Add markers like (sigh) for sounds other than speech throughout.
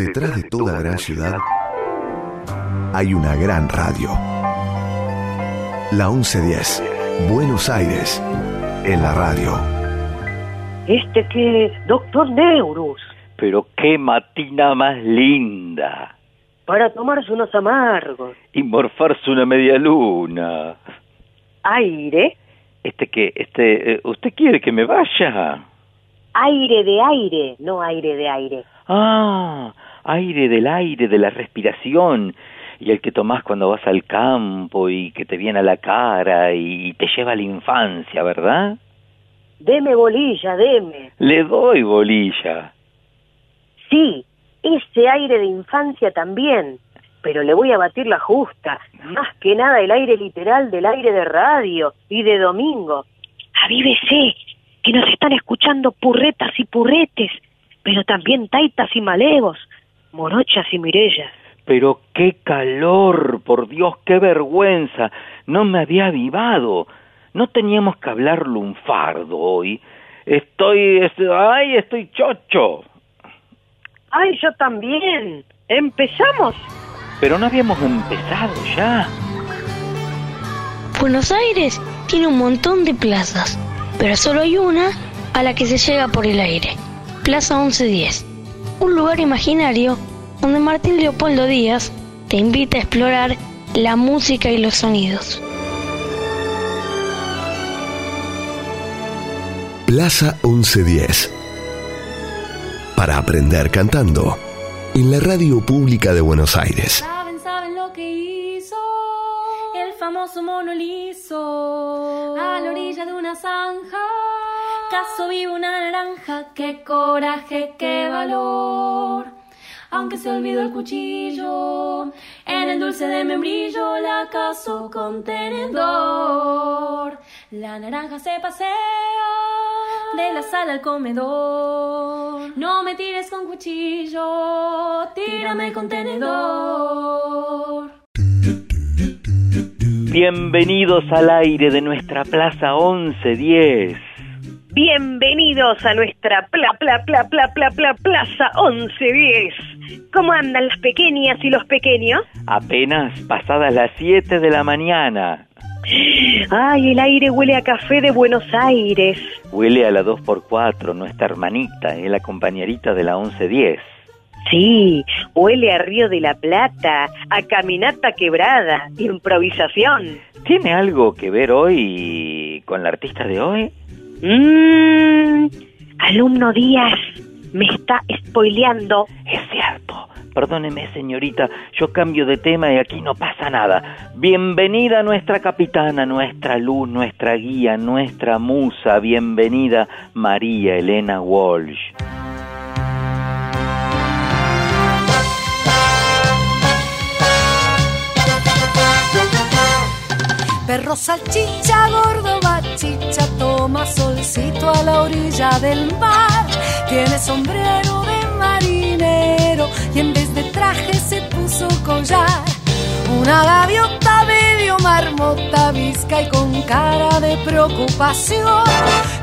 Detrás de toda gran ciudad hay una gran radio. La 1110, Buenos Aires, en la radio. ¿Este que es? Doctor Neurus. Pero qué matina más linda. Para tomarse unos amargos. Y morfarse una media luna. ¿Aire? Este que, este, eh, ¿usted quiere que me vaya? Aire de aire, no aire de aire. Ah, aire del aire, de la respiración, y el que tomás cuando vas al campo y que te viene a la cara y te lleva a la infancia, ¿verdad? Deme bolilla, deme. Le doy bolilla. Sí, ese aire de infancia también, pero le voy a batir la justa. Más que nada el aire literal del aire de radio y de domingo. Avívese, que nos están escuchando purretas y purretes, pero también taitas y malevos, morochas y mirellas. Pero qué calor, por Dios, qué vergüenza. No me había avivado. No teníamos que hablar lunfardo hoy. Estoy, estoy, ay, estoy chocho. Ay, yo también. ¿Empezamos? Pero no habíamos empezado ya. Buenos Aires tiene un montón de plazas, pero solo hay una a la que se llega por el aire. Plaza 1110. Un lugar imaginario donde Martín Leopoldo Díaz te invita a explorar la música y los sonidos. Plaza 1110. Para aprender cantando. En la radio pública de Buenos Aires. Saben, saben lo que hizo el famoso mono liso a la orilla de una zanja. Caso vivo una naranja, qué coraje, qué valor. Aunque se olvidó el cuchillo, en el dulce de membrillo la caso con tenedor. La naranja se pasea de la sala al comedor. No me tires con cuchillo, tírame con tenedor. Bienvenidos al aire de nuestra Plaza 1110. Bienvenidos a nuestra pla pla pla pla pla pla plaza 1110. ¿Cómo andan las pequeñas y los pequeños? Apenas pasadas las 7 de la mañana. Ay, el aire huele a café de Buenos Aires. Huele a la 2x4, nuestra hermanita, es la compañerita de la 1110. Sí, huele a Río de la Plata, a caminata quebrada, improvisación. ¿Tiene algo que ver hoy con la artista de hoy? Mmm, alumno Díaz, me está spoileando. Es cierto. Perdóneme, señorita, yo cambio de tema y aquí no pasa nada. Bienvenida nuestra capitana, nuestra luz, nuestra guía, nuestra musa. Bienvenida María Elena Walsh. Perro salchicha, gordo bachicha, toma solcito a la orilla del mar. Tiene sombrero de marinero y en vez de traje se puso collar. Una gaviota medio marmota, visca y con cara de preocupación.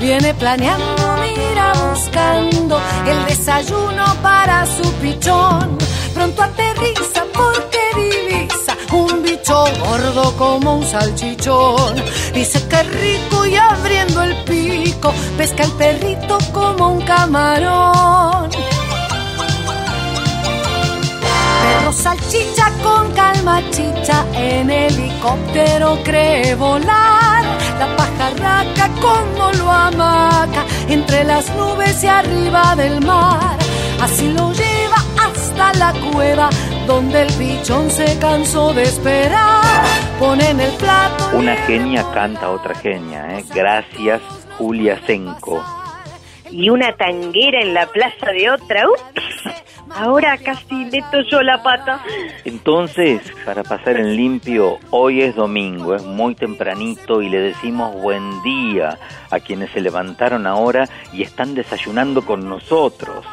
Viene planeando, mira buscando el desayuno para su pichón. Pronto aterriza porque divisa un bicho gordo como un salchichón. Dice que rico y abriendo el pico, pesca el perrito como un camarón. Perro salchicha con calma chicha en helicóptero cree volar. La pajarraca como lo amaca entre las nubes y arriba del mar. Así lo lleva hasta la cueva donde el pichón se cansó de esperar. Pone en el plato. Una genia canta a otra genia, ¿eh? Gracias, Julia Senco. Y una tanguera en la plaza de otra. Ups, ahora casi meto yo la pata. Entonces, para pasar en limpio, hoy es domingo, es muy tempranito y le decimos buen día a quienes se levantaron ahora y están desayunando con nosotros.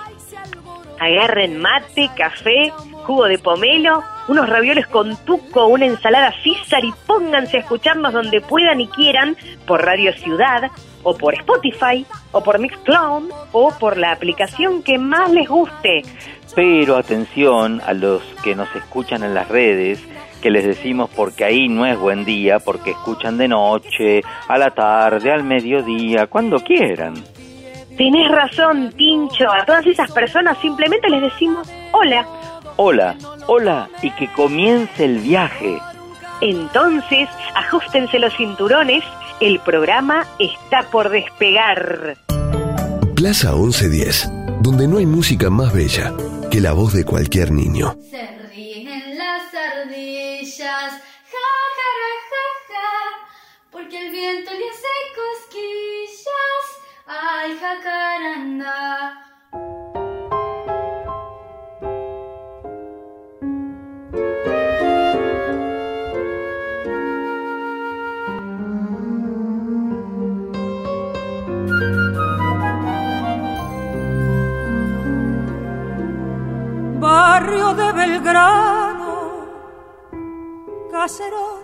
Agarren mate, café, jugo de pomelo unos ravioles con tuco, una ensalada César y pónganse a escucharnos donde puedan y quieran por Radio Ciudad o por Spotify o por Mixcloud o por la aplicación que más les guste. Pero atención a los que nos escuchan en las redes, que les decimos porque ahí no es buen día, porque escuchan de noche, a la tarde, al mediodía, cuando quieran. Tenés razón, Tincho. A todas esas personas simplemente les decimos hola. Hola, hola, y que comience el viaje. Entonces, ajustense los cinturones, el programa está por despegar. Plaza 1110, donde no hay música más bella que la voz de cualquier niño. Se ríen las ardillas, ja, ja, ja, porque el viento le hace cosquillas, ay, jacaranda. barrio de Belgrano, caserón.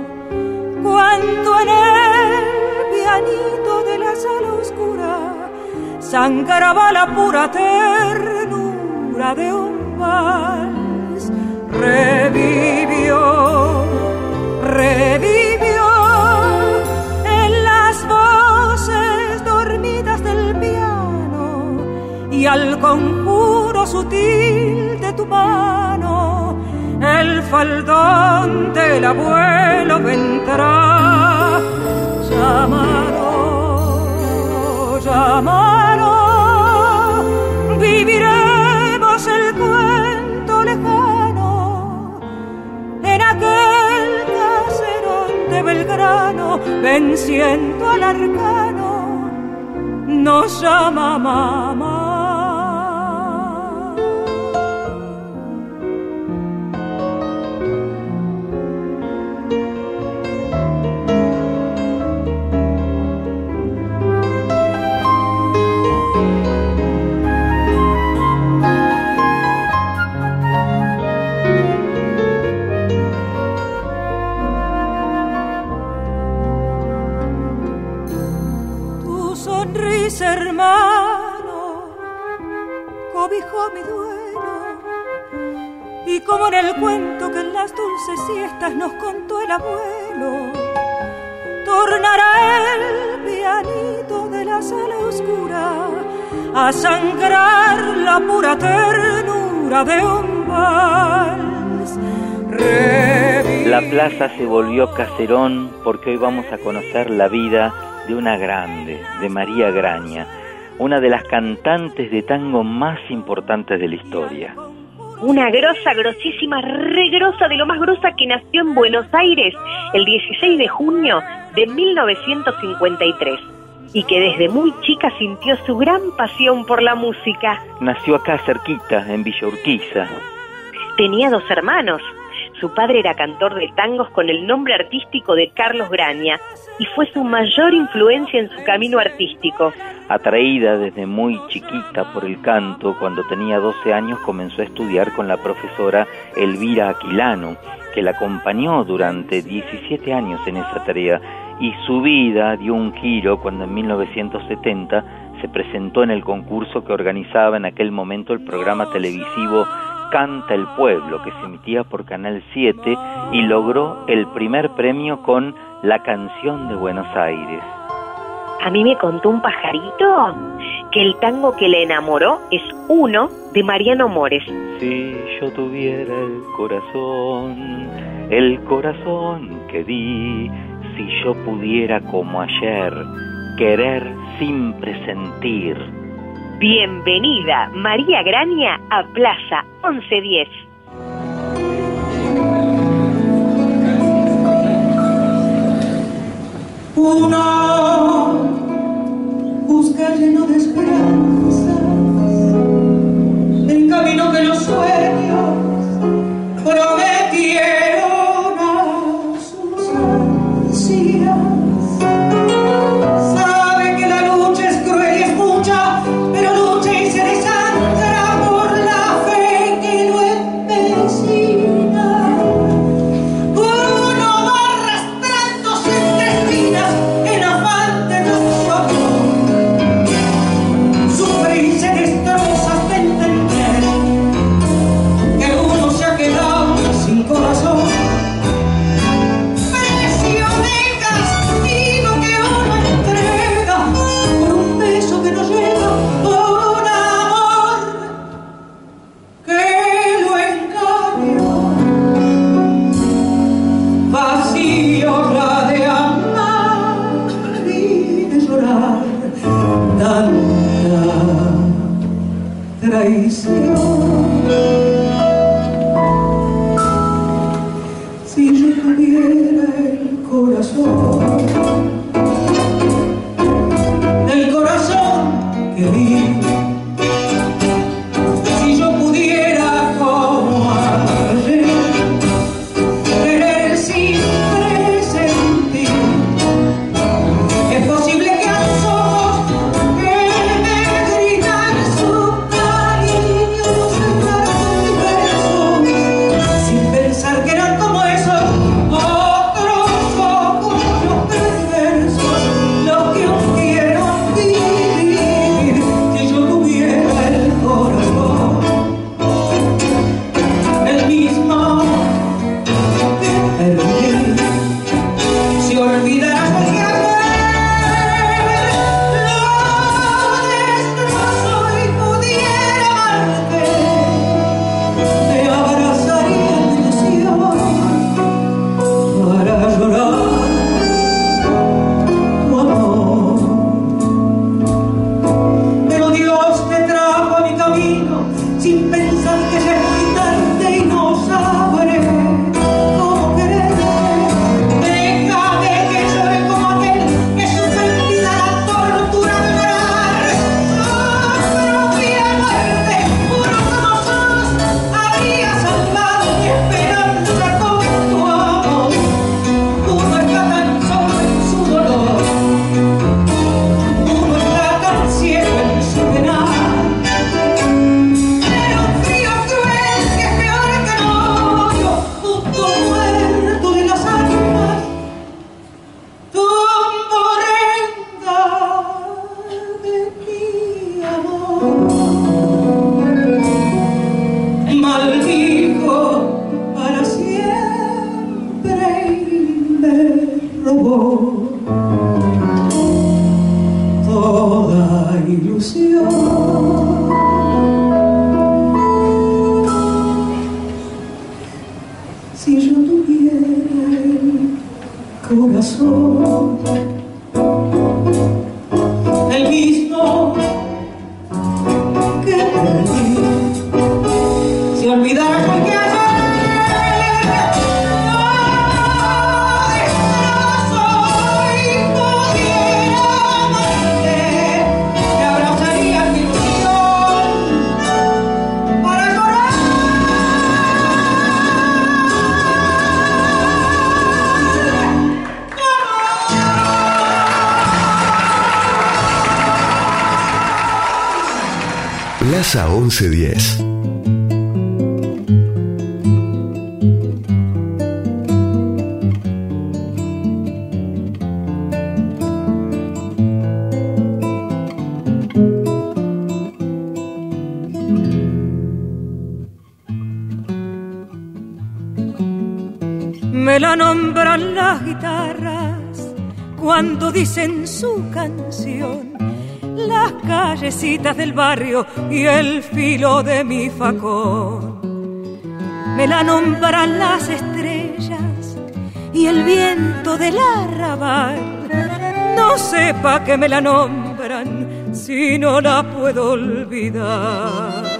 cuando en el pianito de la sala oscura sangraba la pura ternura de un vals, revivió, revivió en las voces dormidas del piano y al conjuro sutil tu mano, el faldón del abuelo vendrá. Llamado, llamado, viviremos el cuento lejano en aquel caserón de Belgrano, venciendo al arcano, nos llama mamá. Y como en el cuento que en las dulces siestas nos contó el abuelo, tornará el pianito de la sala oscura a sangrar la pura ternura de un vals. La plaza se volvió caserón porque hoy vamos a conocer la vida de una grande, de María Graña una de las cantantes de tango más importantes de la historia. Una grosa, grosísima, regrosa de lo más grosa que nació en Buenos Aires el 16 de junio de 1953 y que desde muy chica sintió su gran pasión por la música. Nació acá cerquita, en Villa Urquiza. Tenía dos hermanos. Su padre era cantor de tangos con el nombre artístico de Carlos Graña y fue su mayor influencia en su camino artístico. Atraída desde muy chiquita por el canto, cuando tenía 12 años comenzó a estudiar con la profesora Elvira Aquilano, que la acompañó durante 17 años en esa tarea y su vida dio un giro cuando en 1970 se presentó en el concurso que organizaba en aquel momento el programa televisivo Canta el Pueblo, que se emitía por Canal 7 y logró el primer premio con La canción de Buenos Aires. A mí me contó un pajarito que el tango que le enamoró es uno de Mariano Mores. Si yo tuviera el corazón, el corazón que di, si yo pudiera como ayer querer sin presentir. Bienvenida, María Graña, a Plaza 1110. Uno busca lleno de esperanzas el camino que los sueños prometen. Dicen su canción las callecitas del barrio y el filo de mi facón. Me la nombran las estrellas y el viento del arrabal. No sepa que me la nombran si no la puedo olvidar.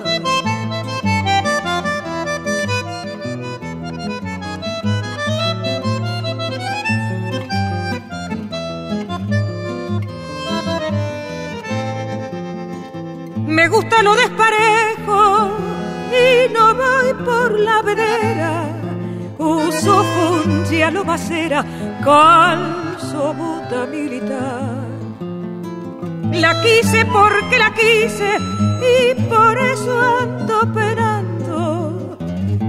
Me gusta lo desparejo y no voy por la vereda. Uso fundia lobacera, calzo bota militar. La quise porque la quise y por eso ando penando.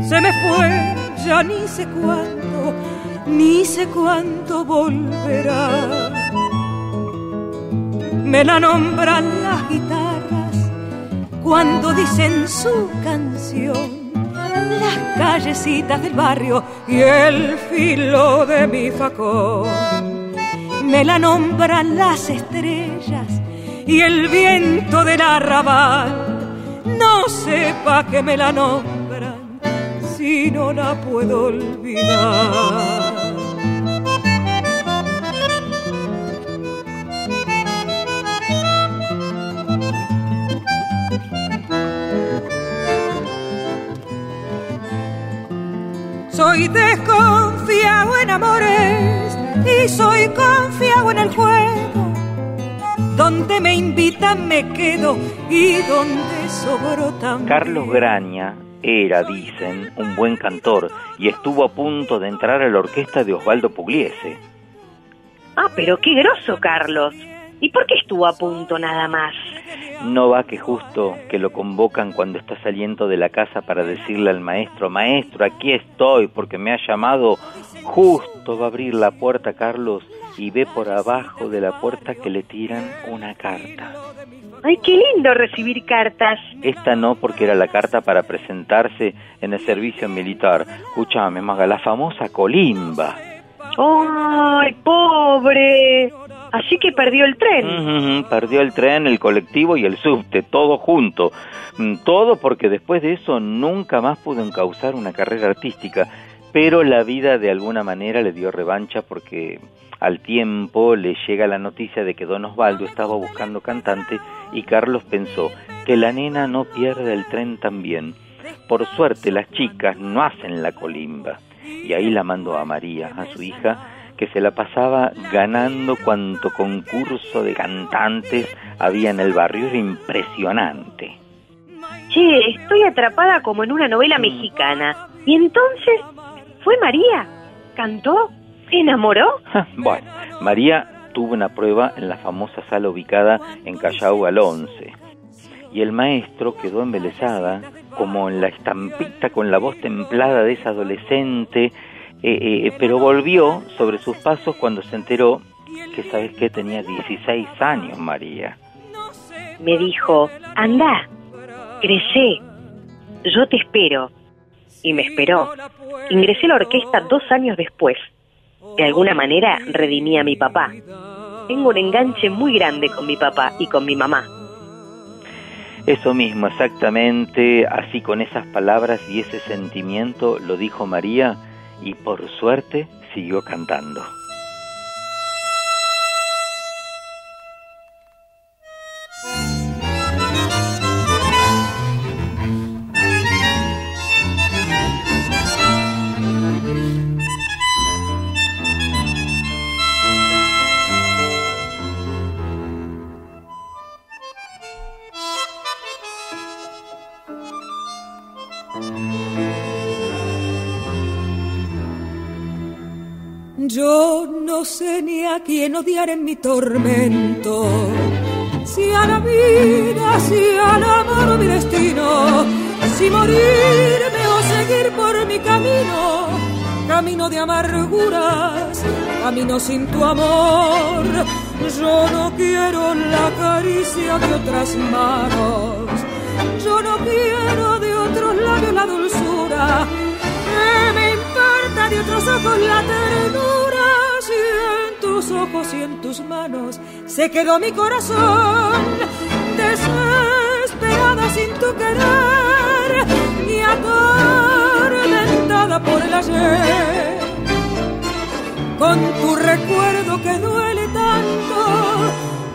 Se me fue, ya ni sé cuándo, ni sé cuándo volverá. Me la nombran la gitana cuando dicen su canción. Las callecitas del barrio y el filo de mi facón. Me la nombran las estrellas y el viento del arrabal. No sepa que me la nombran si no la puedo olvidar. Soy desconfiado en amores y soy confiado en el juego donde me invitan me quedo y donde sobro también. Carlos Graña era, dicen, un buen cantor y estuvo a punto de entrar a la orquesta de Osvaldo Pugliese. Ah, pero qué groso, Carlos. ¿Y por qué estuvo a punto nada más? No va que justo que lo convocan cuando está saliendo de la casa para decirle al maestro, maestro, aquí estoy porque me ha llamado, justo va a abrir la puerta Carlos y ve por abajo de la puerta que le tiran una carta. ¡Ay, qué lindo recibir cartas! Esta no porque era la carta para presentarse en el servicio militar. Escúchame, Maga, la famosa colimba. ¡Ay, pobre! Así que perdió el tren. perdió el tren, el colectivo y el subte, todo junto. Mm, todo porque después de eso nunca más pudo encauzar una carrera artística. Pero la vida de alguna manera le dio revancha porque al tiempo le llega la noticia de que Don Osvaldo estaba buscando cantante y Carlos pensó que la nena no pierde el tren también. Por suerte las chicas no hacen la colimba. Y ahí la mandó a María, a su hija, que se la pasaba ganando cuanto concurso de cantantes había en el barrio. Era impresionante. Che, estoy atrapada como en una novela mexicana. Y entonces, ¿fue María? ¿Cantó? ¿Se enamoró? bueno, María tuvo una prueba en la famosa sala ubicada en Callao al 11. Y el maestro quedó embelesada, como en la estampita con la voz templada de esa adolescente, eh, eh, pero volvió sobre sus pasos cuando se enteró que, ¿sabes qué? Tenía 16 años, María. Me dijo, anda, crecé, yo te espero. Y me esperó. Ingresé a la orquesta dos años después de alguna manera redimí a mi papá. Tengo un enganche muy grande con mi papá y con mi mamá. Eso mismo, exactamente, así con esas palabras y ese sentimiento lo dijo María y por suerte siguió cantando. Quién odiar en mi tormento, si a la vida, si al amor mi destino, si morirme o seguir por mi camino, camino de amarguras, camino sin tu amor. Yo no quiero la caricia de otras manos, yo no quiero de otros labios la dulzura. Me importa de otros ojos la ternura tus ojos y en tus manos. Se quedó mi corazón desesperada sin tu querer y atormentada por el ayer. Con tu recuerdo que duele tanto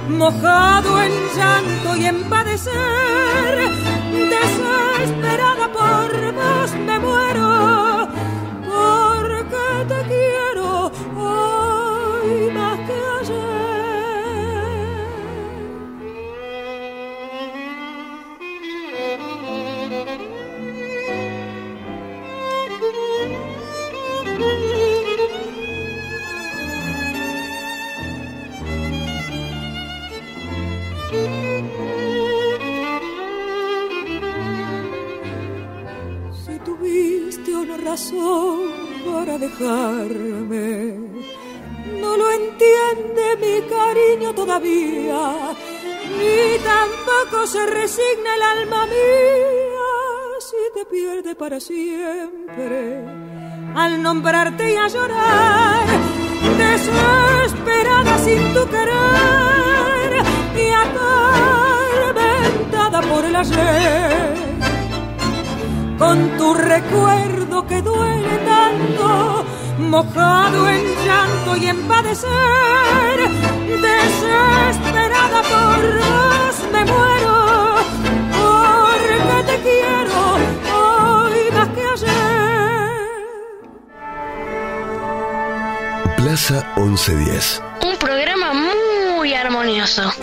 mojado en llanto y en padecer desesperada por vos me muero razón para dejarme. No lo entiende mi cariño todavía, ni tampoco se resigna el alma mía si te pierde para siempre. Al nombrarte y a llorar, desesperada sin tu querer y atormentada por el ayer con tu recuerdo que duele tanto, mojado en llanto y en padecer, desesperada por vos me muero, porque te quiero hoy más que ayer. Plaza 1110. Un programa muy armonioso.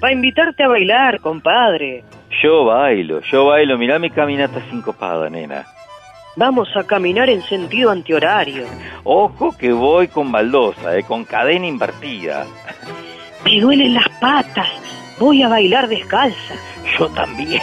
Para invitarte a bailar, compadre. Yo bailo, yo bailo. Mirá mi caminata sincopada, nena. Vamos a caminar en sentido antihorario. Ojo que voy con baldosa, eh, con cadena invertida. Me duelen las patas. Voy a bailar descalza. Yo también.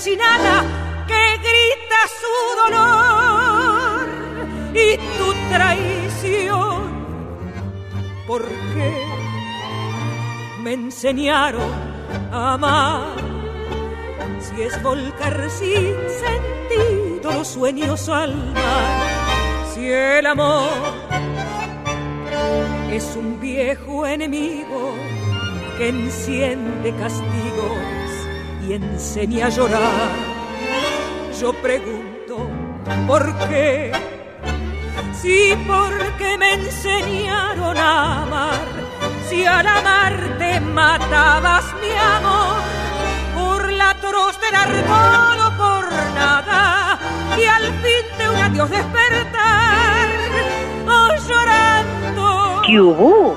Empecinada que grita su dolor y tu traición. ¿Por qué me enseñaron a amar? Si es volcar sin sentir los sueños al mar. Si el amor es un viejo enemigo que enciende castigos y enseña a llorar. Yo pregunto, ¿por qué? Sí, porque me enseñaron a amar. Si al amarte matabas mi amor, por la atroz del o por nada, y al fin de un adiós despertar, oh llorando. ¿Qué hubo?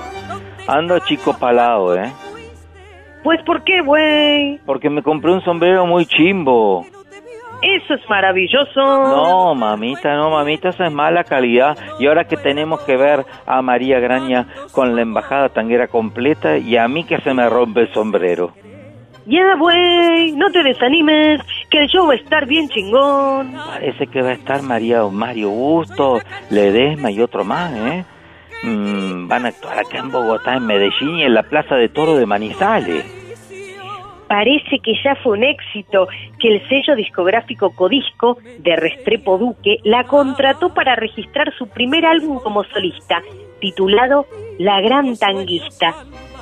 Ando chico palado, ¿eh? Pues, ¿por qué, güey? Porque me compré un sombrero muy chimbo. Eso es maravilloso. No, mamita, no, mamita, esa es mala calidad. Y ahora que tenemos que ver a María Graña con la embajada tanguera completa y a mí que se me rompe el sombrero. Ya, güey, no te desanimes, que el show va a estar bien chingón. Parece que va a estar María Mario Busto, Ledesma y otro más, ¿eh? Mm, van a actuar acá en Bogotá, en Medellín y en la Plaza de Toro de Manizales. Parece que ya fue un éxito, que el sello discográfico Codisco de Restrepo Duque la contrató para registrar su primer álbum como solista, titulado La Gran Tanguista,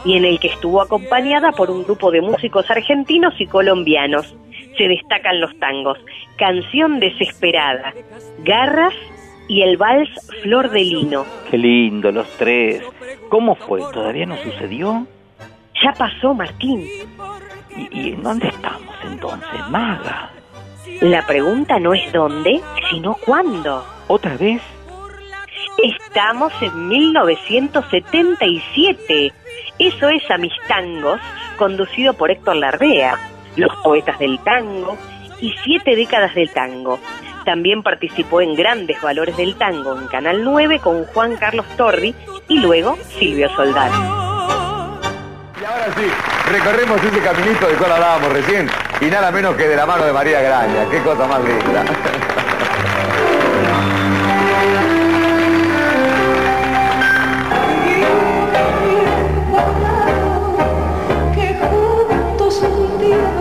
y en el que estuvo acompañada por un grupo de músicos argentinos y colombianos. Se destacan los tangos, Canción Desesperada, Garras y el vals Flor de Lino. Qué lindo, los tres. ¿Cómo fue? ¿Todavía no sucedió? Ya pasó, Martín. ¿Y, en dónde estamos entonces, maga? La pregunta no es dónde, sino cuándo. ¿Otra vez? Estamos en 1977. Eso es A Mis Tangos, conducido por Héctor Lardea, Los Poetas del Tango y Siete Décadas del Tango. También participó en Grandes Valores del Tango en Canal 9 con Juan Carlos Torri y luego Silvio Soldán. Y ahora sí, recorremos ese caminito del cual hablábamos recién y nada menos que de la mano de María Graña. Qué cosa más linda. que juntos un día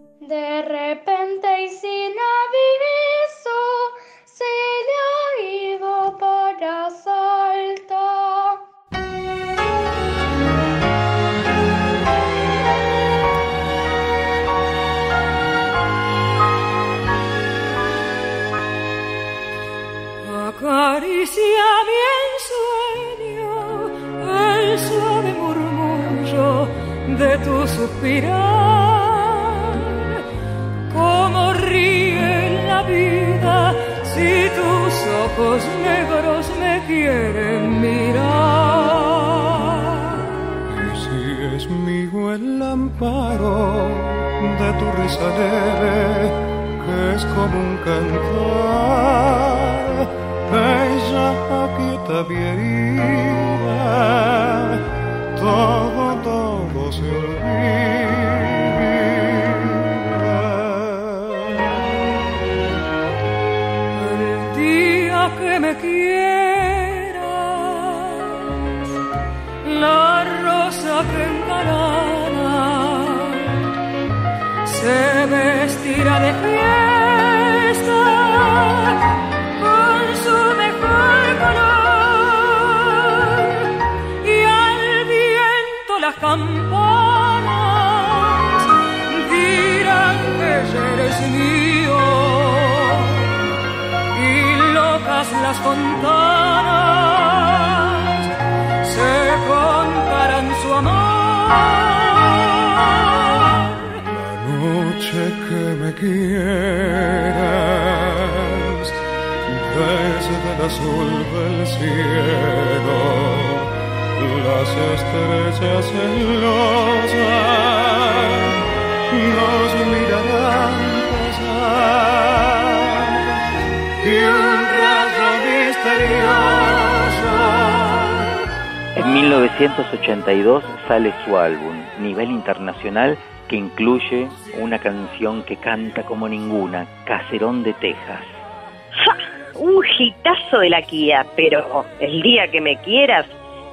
Sale su álbum, Nivel Internacional, que incluye una canción que canta como ninguna, Caserón de Texas. Un gitazo de la Kia, pero el día que me quieras,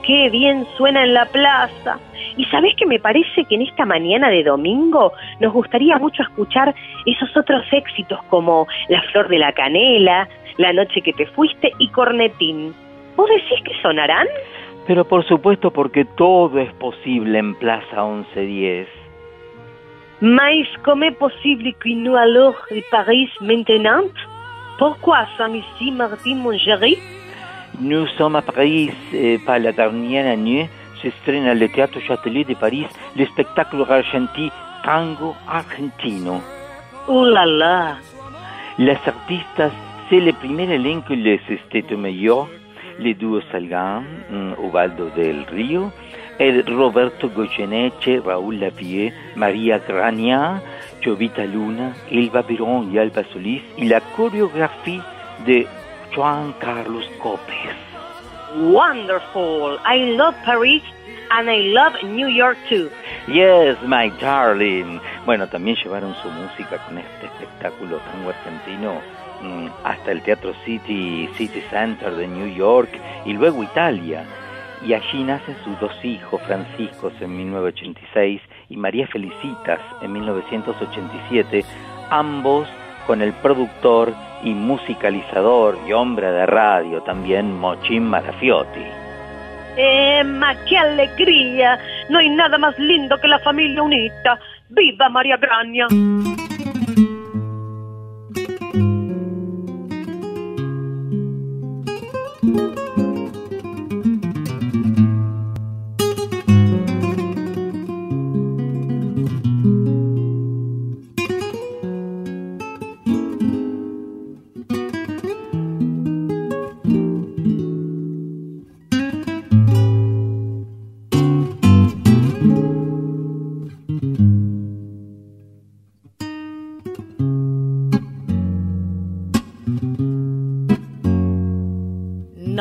qué bien suena en la plaza. Y sabes que me parece que en esta mañana de domingo nos gustaría mucho escuchar esos otros éxitos como La Flor de la Canela, La Noche que te fuiste y Cornetín. ¿Vos decís que sonarán? Pero por supuesto porque todo es posible en Plaza 1110. Mais comment est possible que nous alors de Paris maintenant Pourquoi sommes ici mardi mon chéri Nous sommes à Paris eh, par la dernière année. S'estrena le Teatro Châtelet de Paris le spectacle argentino Tango Argentino. Oh là là Las artistas, c'est le primer elenco les Esteto Mayor, Salgan, mm, Ubaldo del Río, el Roberto Goyeneche, Raúl Lavie, María Grania, Jovita Luna, Elba Perón y Alba Solís, y la coreografía de Juan Carlos Copes. Wonderful I love Paris and I love New York too Yes, my darling. Bueno, también llevaron su música con este espectáculo tango argentino hasta el Teatro City, City Center de New York y luego Italia. Y allí nacen sus dos hijos, Franciscos en 1986 y María Felicitas en 1987, ambos con el productor y musicalizador y hombre de radio también, Mochín Marafiotti. Emma, qué alegría No hay nada más lindo que la familia unita ¡Viva María Grania!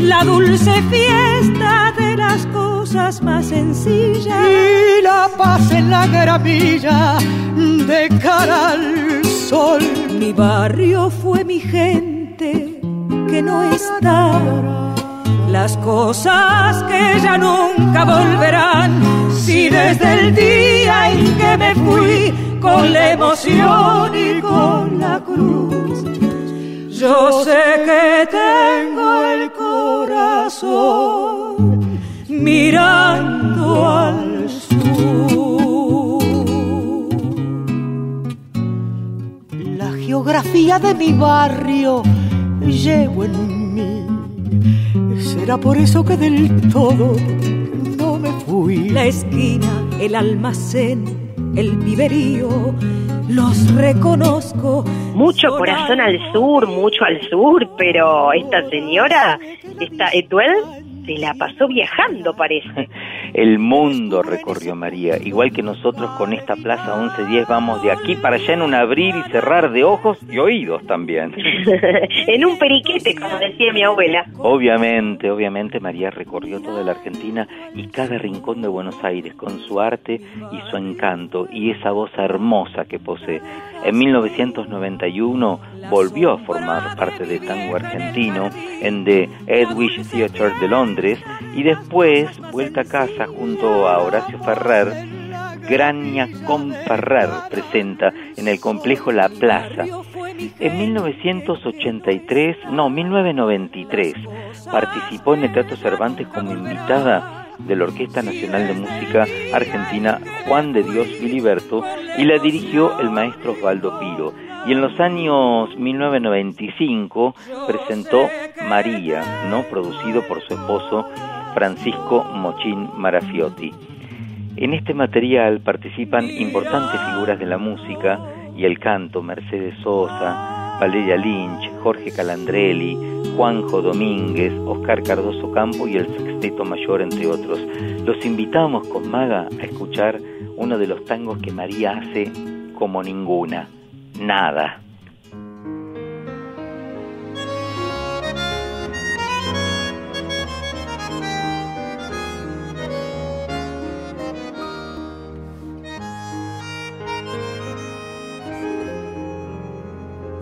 la dulce fiesta de las cosas más sencillas y la paz en la gramilla de cara al sol. Mi barrio fue mi gente que no está. Las cosas que ya nunca volverán, si desde el día en que me fui con la emoción y con la cruz. Yo sé que tengo corazón mirando al sur. La geografía de mi barrio llevo en mí. Será por eso que del todo no me fui. La esquina, el almacén el viverío, los reconozco. Mucho corazón al sur, mucho al sur, pero esta señora, esta Etuel, se la pasó viajando, parece. El mundo recorrió María, igual que nosotros con esta Plaza 1110 vamos de aquí para allá en un abrir y cerrar de ojos y oídos también. (laughs) en un periquete, como decía mi abuela. Obviamente, obviamente María recorrió toda la Argentina y cada rincón de Buenos Aires con su arte y su encanto y esa voz hermosa que posee. En 1991 volvió a formar parte de tango argentino en The Edwidge Theatre de Londres y después, vuelta a casa junto a Horacio Ferrer, Grania con Ferrer presenta en el complejo La Plaza. En 1983, no, 1993, participó en el Teatro Cervantes como invitada de la Orquesta Nacional de Música Argentina Juan de Dios Filiberto y la dirigió el maestro Osvaldo Piro. Y en los años 1995 presentó María, no producido por su esposo Francisco Mochín Marafiotti. En este material participan importantes figuras de la música y el canto, Mercedes Sosa, Valeria Lynch, Jorge Calandrelli, Juanjo Domínguez, Oscar Cardoso Campo y el Sexteto Mayor, entre otros. Los invitamos con Maga a escuchar uno de los tangos que María hace como ninguna, nada.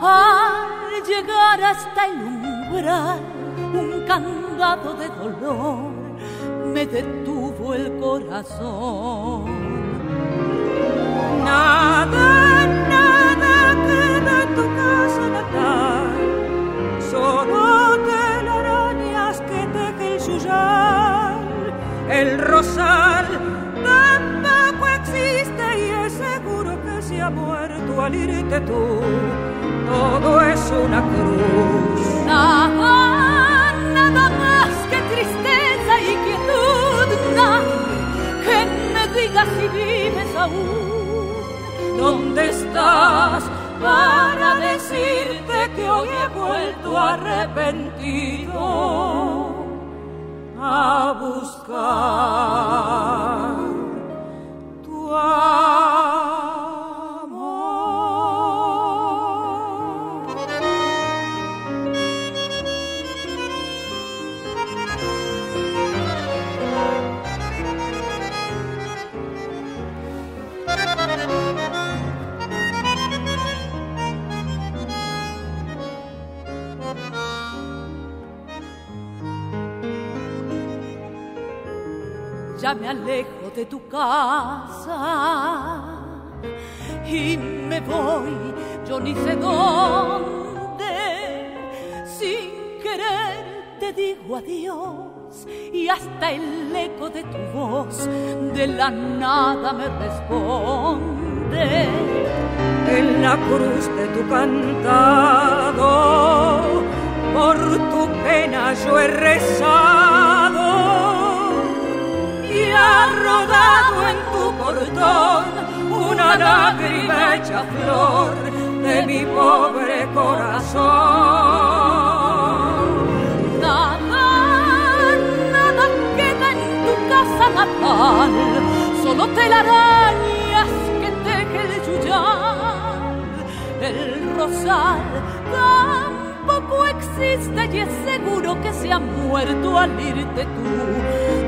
al llegar hasta el umbral, un candado de dolor me detuvo el corazón. Nada, nada queda tu casa natal, solo telarañas que teje el suyal, el rosal se ha muerto al irte tú todo es una cruz. Nada, nada más que tristeza y quietud, nada que me digas si vives aún. ¿Dónde estás para decirte que hoy he vuelto arrepentido a buscar me alejo de tu casa y me voy, yo ni sé dónde, sin querer te digo adiós y hasta el eco de tu voz de la nada me responde. En la cruz de tu cantado, por tu pena yo he rezado ha rodado en tu portón una lágrima hecha flor de mi pobre corazón. Nada, nada queda en tu casa natal, solo telarañas que teje el yuyal, el rosal tampoco existe y es seguro que se ha muerto al irte tú.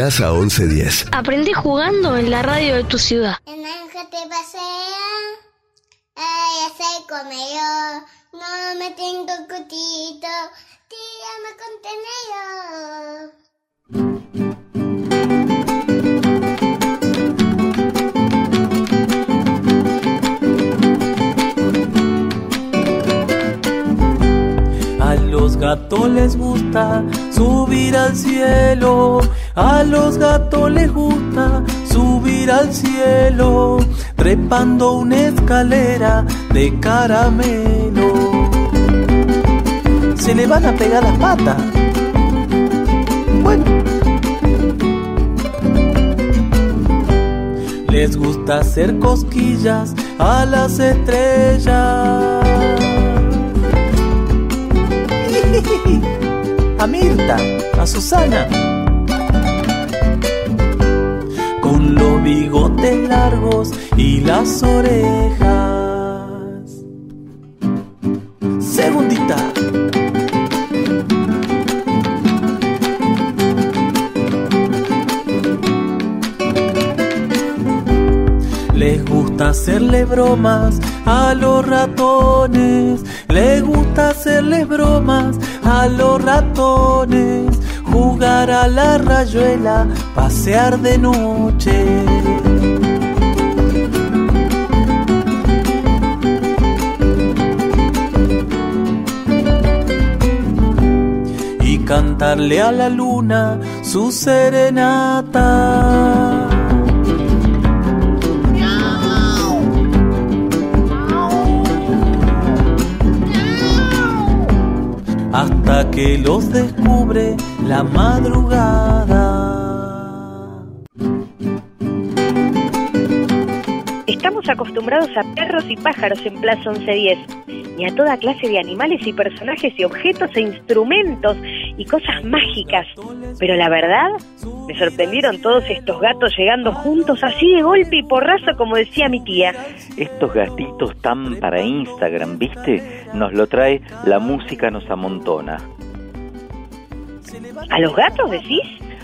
Plaza 1110. Aprendí jugando en la radio de tu ciudad. El ángel te pasea, ay, ya se comió, no me tengo cutito, tírame contenedor. A los gatos les gusta subir al cielo, a los gatos les gusta subir al cielo, trepando una escalera de caramelo. Se le van a pegar las patas. Bueno. Les gusta hacer cosquillas a las estrellas. (laughs) a Mirta, a Susana. Bigotes largos y las orejas. Segundita. Les gusta hacerle bromas a los ratones. Les gusta hacerles bromas a los ratones. Jugar a la rayuela, pasear de noche. Y cantarle a la luna su serenata. hasta que los descubre la madrugada. Estamos acostumbrados a perros y pájaros en Plaza 1110 y a toda clase de animales y personajes y objetos e instrumentos y cosas mágicas. Pero la verdad, me sorprendieron todos estos gatos llegando juntos así de golpe y porrazo como decía mi tía. Estos gatitos tan para Instagram, ¿viste? Nos lo trae La Música Nos Amontona. ¿A los gatos decís?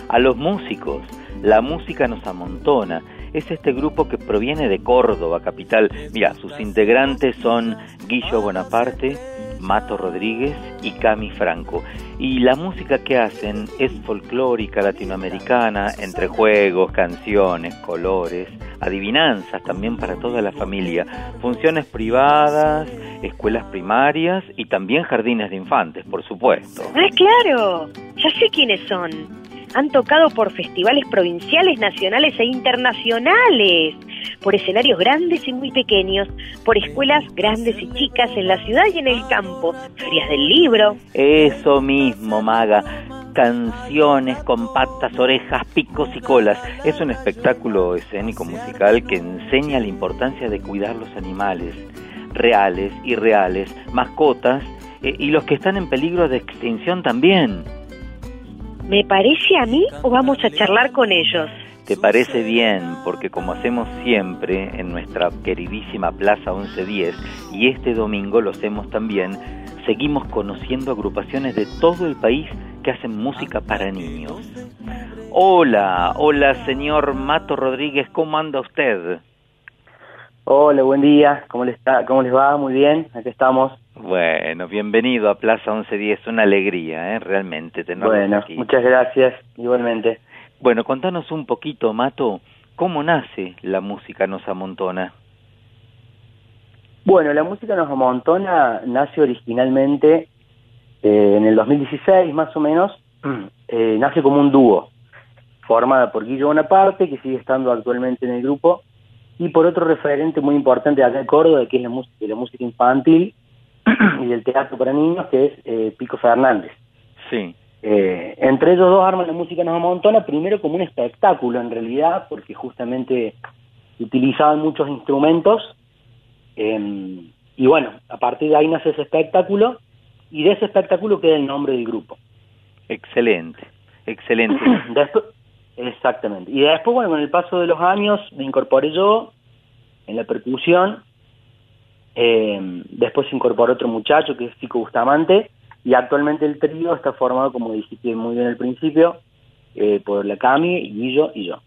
A los músicos. La Música Nos Amontona. Es este grupo que proviene de Córdoba, capital. Mira, sus integrantes son Guillo Bonaparte, Mato Rodríguez y Cami Franco. Y la música que hacen es folclórica latinoamericana, entre juegos, canciones, colores, adivinanzas también para toda la familia, funciones privadas, escuelas primarias y también jardines de infantes, por supuesto. Ah, claro, ya sé quiénes son. Han tocado por festivales provinciales, nacionales e internacionales, por escenarios grandes y muy pequeños, por escuelas grandes y chicas en la ciudad y en el campo, ferias del libro. Eso mismo, maga. Canciones con patas, orejas, picos y colas. Es un espectáculo escénico musical que enseña la importancia de cuidar los animales, reales, irreales, mascotas eh, y los que están en peligro de extinción también. ¿Me parece a mí o vamos a charlar con ellos? Te parece bien, porque como hacemos siempre en nuestra queridísima Plaza 1110, y este domingo lo hacemos también, seguimos conociendo agrupaciones de todo el país que hacen música para niños. Hola, hola señor Mato Rodríguez, ¿cómo anda usted? Hola, buen día, ¿cómo les, está? ¿cómo les va? Muy bien, aquí estamos. Bueno, bienvenido a Plaza 1110, una alegría, ¿eh? realmente tenerlo Bueno, muchas gracias, igualmente. Bueno, contanos un poquito, Mato, ¿cómo nace la música Nos Amontona? Bueno, la música Nos Amontona nace originalmente eh, en el 2016, más o menos, (clears throat) eh, nace como un dúo, formada por Guillo Bonaparte, que sigue estando actualmente en el grupo, y por otro referente muy importante de acá de Córdoba, que es la música, la música infantil (clears throat) y del teatro para niños, que es eh, Pico Fernández. Sí. Eh, entre ellos dos arman la música nos amontona, primero como un espectáculo en realidad, porque justamente utilizaban muchos instrumentos, em, y bueno, a partir de ahí nace ese espectáculo, y de ese espectáculo queda el nombre del grupo. Excelente, excelente. (clears throat) Después, Exactamente. Y después, bueno, con el paso de los años me incorporé yo en la percusión. Eh, después se incorporó otro muchacho que es Chico Bustamante. Y actualmente el trío está formado, como dijiste muy bien al principio, eh, por la Cami, Guillo y yo.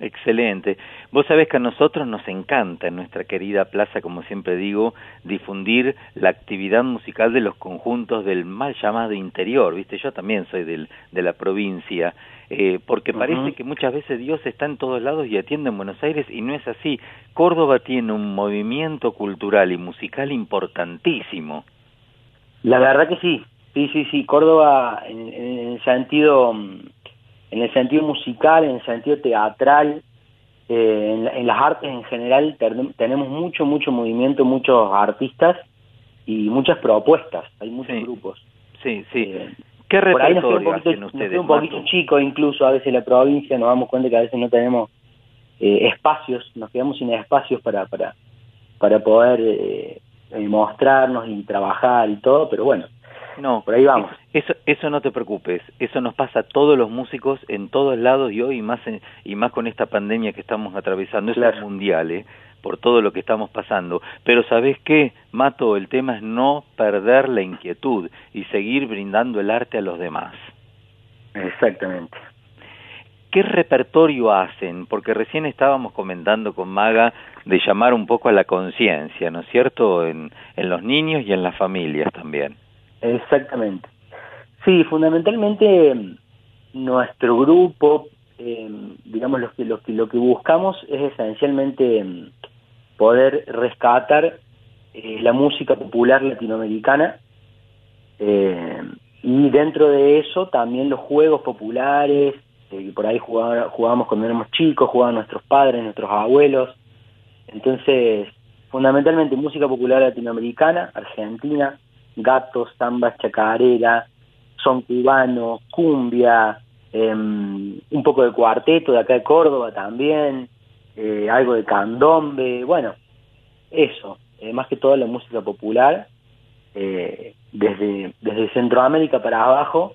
Excelente. Vos sabés que a nosotros nos encanta en nuestra querida plaza, como siempre digo, difundir la actividad musical de los conjuntos del mal llamado interior, ¿viste? Yo también soy del, de la provincia, eh, porque parece que muchas veces Dios está en todos lados y atiende en Buenos Aires y no es así. Córdoba tiene un movimiento cultural y musical importantísimo. La verdad que sí, sí, sí, sí. Córdoba en, en el sentido en el sentido musical, en el sentido teatral, eh, en, las artes en general tenemos mucho, mucho movimiento, muchos artistas y muchas propuestas, hay muchos grupos. Sí, sí. Eh, ¿Qué repertorio hacen ustedes? un poquito chico incluso a veces la provincia, nos damos cuenta que a veces no tenemos eh, espacios, nos quedamos sin espacios para, para, para poder mostrarnos y trabajar y todo, pero bueno, no, por ahí vamos. Eso, eso no te preocupes, eso nos pasa a todos los músicos en todos lados y hoy más y más con esta pandemia que estamos atravesando, eso es mundial, ¿eh? por todo lo que estamos pasando. Pero ¿sabes qué, Mato? El tema es no perder la inquietud y seguir brindando el arte a los demás. Exactamente. ¿Qué repertorio hacen? Porque recién estábamos comentando con Maga de llamar un poco a la conciencia, ¿no es cierto? En, en los niños y en las familias también. Exactamente. Sí, fundamentalmente nuestro grupo, eh, digamos, lo que, lo, que, lo que buscamos es esencialmente mm, poder rescatar eh, la música popular latinoamericana eh, y dentro de eso también los juegos populares, que por ahí jugábamos cuando éramos chicos, jugaban nuestros padres, nuestros abuelos. Entonces, fundamentalmente música popular latinoamericana, argentina, gatos, zambas, chacarera, son cubano, cumbia, em, un poco de cuarteto de acá de Córdoba también, eh, algo de candombe, bueno, eso, eh, más que todo la música popular, eh, desde, desde Centroamérica para abajo,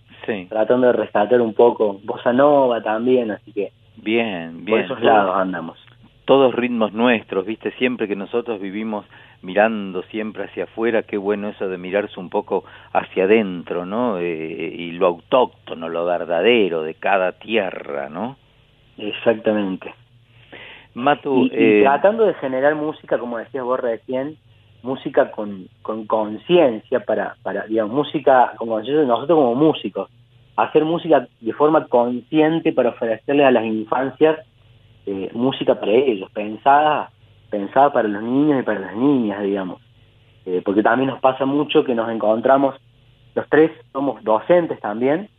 tratando de rescatar un poco bossa nova también, así que bien, bien, por esos lados andamos todos ritmos nuestros, viste, siempre que nosotros vivimos mirando siempre hacia afuera, qué bueno eso de mirarse un poco hacia adentro, ¿no? Eh, y lo autóctono, lo verdadero de cada tierra, ¿no? Exactamente. Matu, y, eh, tratando de generar música, como decías vos recién, música con conciencia para, para, digamos, música con conciencia nosotros como músicos, hacer música de forma consciente para ofrecerle a las infancias eh, música para ellos, pensada, pensada para los niños y para las niñas, digamos. Eh, porque también nos pasa mucho que nos encontramos, los tres somos docentes también,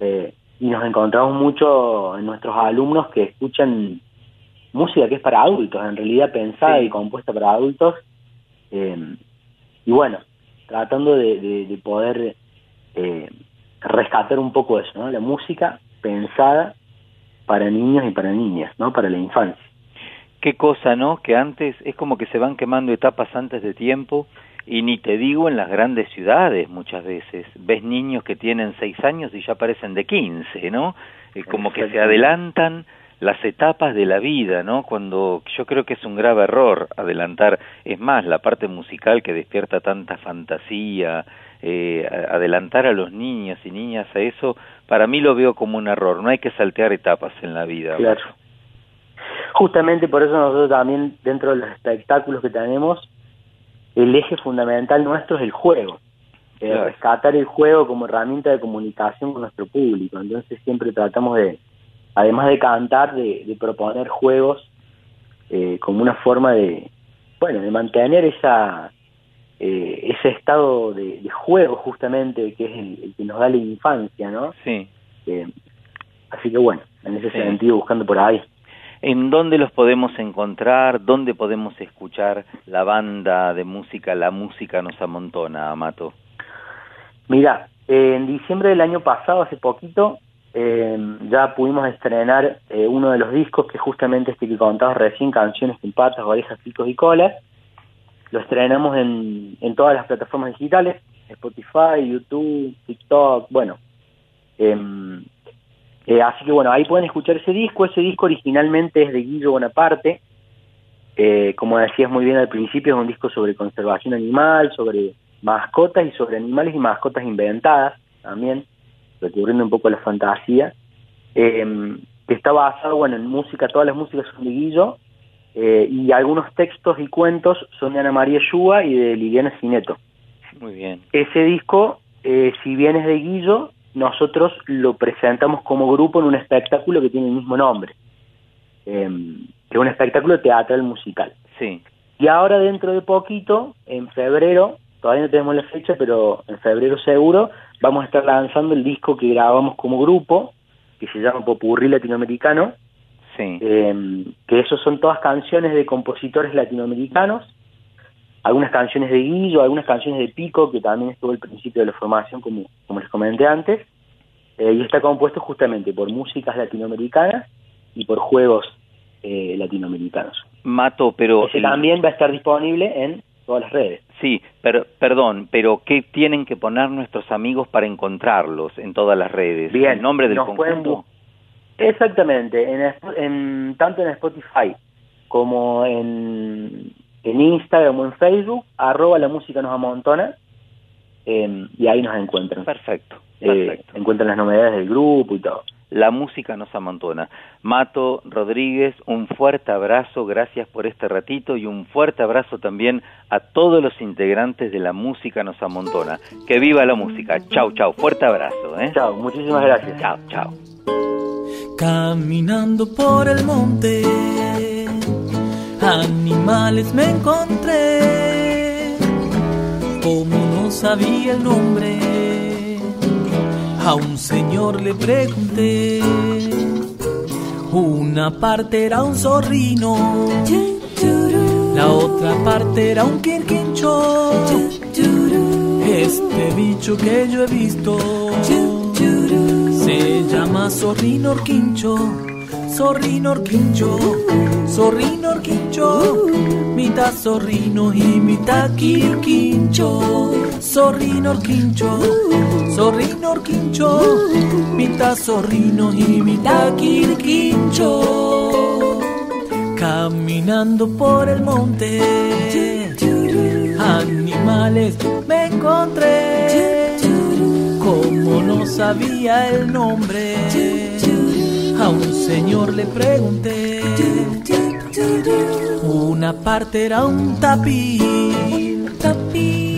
eh, y nos encontramos mucho en nuestros alumnos que escuchan música que es para adultos, en realidad pensada y compuesta para adultos. Y bueno, tratando de, de poder rescatar un poco eso, ¿no? La música pensada para niños y para niñas, ¿no? Para la infancia. Qué cosa, ¿no? Que antes es como que se van quemando etapas antes de tiempo y ni te digo en las grandes ciudades muchas veces. Ves niños que tienen seis años y ya parecen de quince, ¿no? como que se adelantan las etapas de la vida, ¿no? Cuando yo creo que es un grave error adelantar, es más, la parte musical que despierta tanta fantasía, eh, adelantar a los niños y niñas a eso, para mí lo veo como un error, no hay que saltear etapas en la vida. Claro. Justamente por eso nosotros también, dentro de los espectáculos que tenemos, el eje fundamental nuestro es el juego. Eh, rescatar el juego como herramienta de comunicación con nuestro público. Entonces siempre tratamos de, además de cantar, de, proponer juegos eh, como una forma de, bueno, de mantener esa eh, ese estado de, juego justamente que es el, que nos da la infancia, ¿no? Sí. Eh, así que bueno, en ese sentido buscando por ahí. ¿En dónde los podemos encontrar? ¿Dónde podemos escuchar la banda de música? La música nos amontona, Amato. Mira, en diciembre del año pasado, hace poquito, eh, ya pudimos estrenar eh, uno de los discos que justamente este que contaba recién, Canciones con patas, orejas, picos y colas. Lo estrenamos en, en todas las plataformas digitales, Spotify, YouTube, TikTok, bueno. Em, eh, así que bueno, ahí pueden escuchar ese disco. Ese disco originalmente es de Guillo Bonaparte. Eh, como decías muy bien al principio, es un disco sobre conservación animal, sobre mascotas y sobre animales y mascotas inventadas también recurriendo un poco la fantasía, eh, que está basado bueno, en música, todas las músicas son de Guillo, eh, y algunos textos y cuentos son de Ana María Yúa y de Liliana Cineto. Muy bien. Ese disco, eh, si bien es de Guillo, nosotros lo presentamos como grupo en un espectáculo que tiene el mismo nombre, que es un espectáculo teatral musical. Sí. Y ahora dentro de poquito, en febrero, todavía no tenemos la fecha, pero en febrero seguro, vamos a estar lanzando el disco que grabamos como grupo, que se llama Popurrí Latinoamericano, sí. eh, que esos son todas canciones de compositores latinoamericanos, algunas canciones de Guillo, algunas canciones de Pico, que también estuvo al principio de la formación, como, como les comenté antes, eh, y está compuesto justamente por músicas latinoamericanas y por juegos eh, latinoamericanos. Mato, pero... Ese también va a estar disponible en todas las redes. Sí, pero, perdón, pero ¿qué tienen que poner nuestros amigos para encontrarlos en todas las redes? Bien, ¿El nombre del conjunto? Exactamente, en, tanto en Spotify como en, en Instagram o en Facebook, arroba la música nos amontona, em, y ahí nos encuentran. Perfecto, eh, perfecto. encuentran las novedades del grupo y todo la música nos amontona. Mato Rodríguez, un fuerte abrazo, gracias por este ratito y un fuerte abrazo también a todos los integrantes de la música nos amontona. Que viva la música. Chau, chau, fuerte abrazo. ¿eh? Chau, muchísimas gracias. Chau, chau. Caminando por el monte, animales me encontré, como no sabía el nombre a un señor le pregunté, una parte era un zorrino, la otra parte era un quirquincho, este bicho que yo he visto se llama zorrino orquincho, zorrino orquincho, zorrino orquincho, mitad zorrino y mitad quirquincho, zorrino orquincho Zorrino orquincho, mitad zorrino y mitad quirquincho. Caminando por el monte, animales me encontré. Como no sabía el nombre, a un señor le pregunté. Una parte era un tapiz,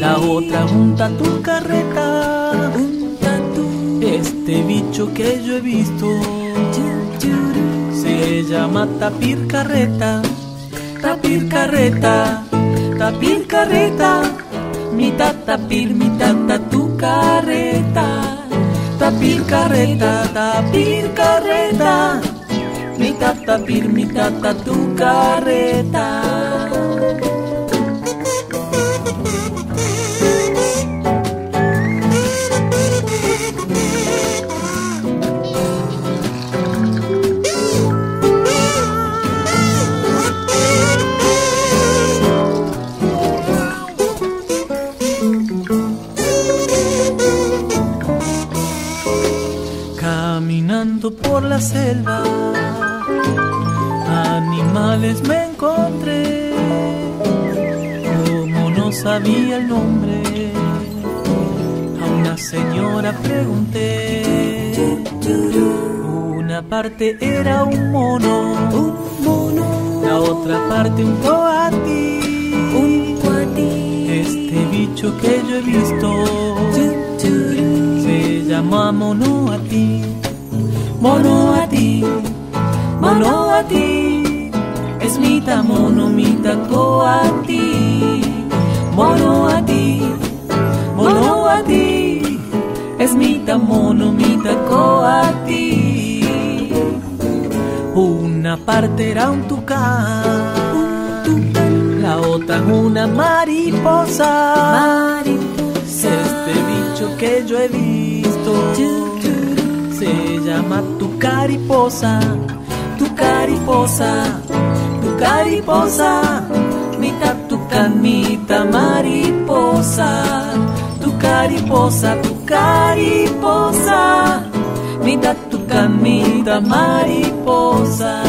la otra un tatu carreta. Este bicho que yo he visto se llama tapir carreta, tapir carreta, tapir carreta, mitad tapir, mitad tu carreta, tapir carreta, tapir carreta, mitad tapir, mitad tu carreta. Por la selva animales me encontré, como no sabía el nombre, a una señora pregunté. Una parte era un mono, un mono, la otra parte un coati, un. Este bicho que yo he visto se llama mono a ti, mono a ti, mono a ti. Es mita mono, mita coati, mono a ti, mono a ti. Es mita mono, mita coati. Una parte era un tucán, la otra una mariposa. Este bicho que yo he visto llama tu cariposa, tu cariposa, tu cariposa, mitad tucán, mitad mariposa, tu cariposa, tu cariposa, mitad tucán, mitad mariposa.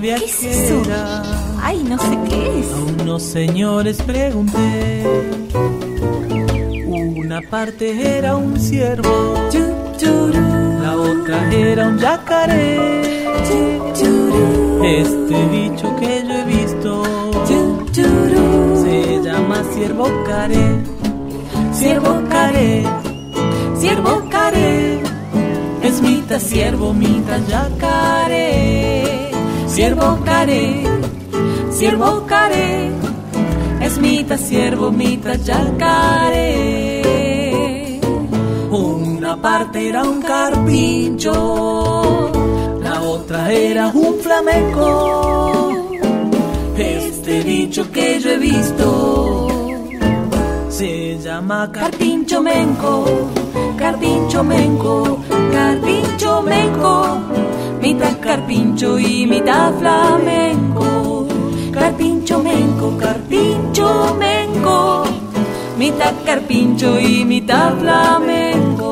Qué, es eso? Ay, no sé qué es. a unos señores pregunté. Una parte era un ciervo, la otra era un yacaré. Este bicho que yo he visto se llama ciervo caré. Ciervo caré, ciervo caré. Es mitad ciervo, mitad yacaré. Ciervo caré, ciervo caré. Es mitad ciervo, mitad yacaré. Una parte era un carpincho, la otra era un flamenco. Este bicho que yo he visto se llama carpincho menco, carpincho menco, carpincho menco, mitad carpincho y mitad flamenco. Carpincho menco, carpincho menco, mitad carpincho y mitad flamenco.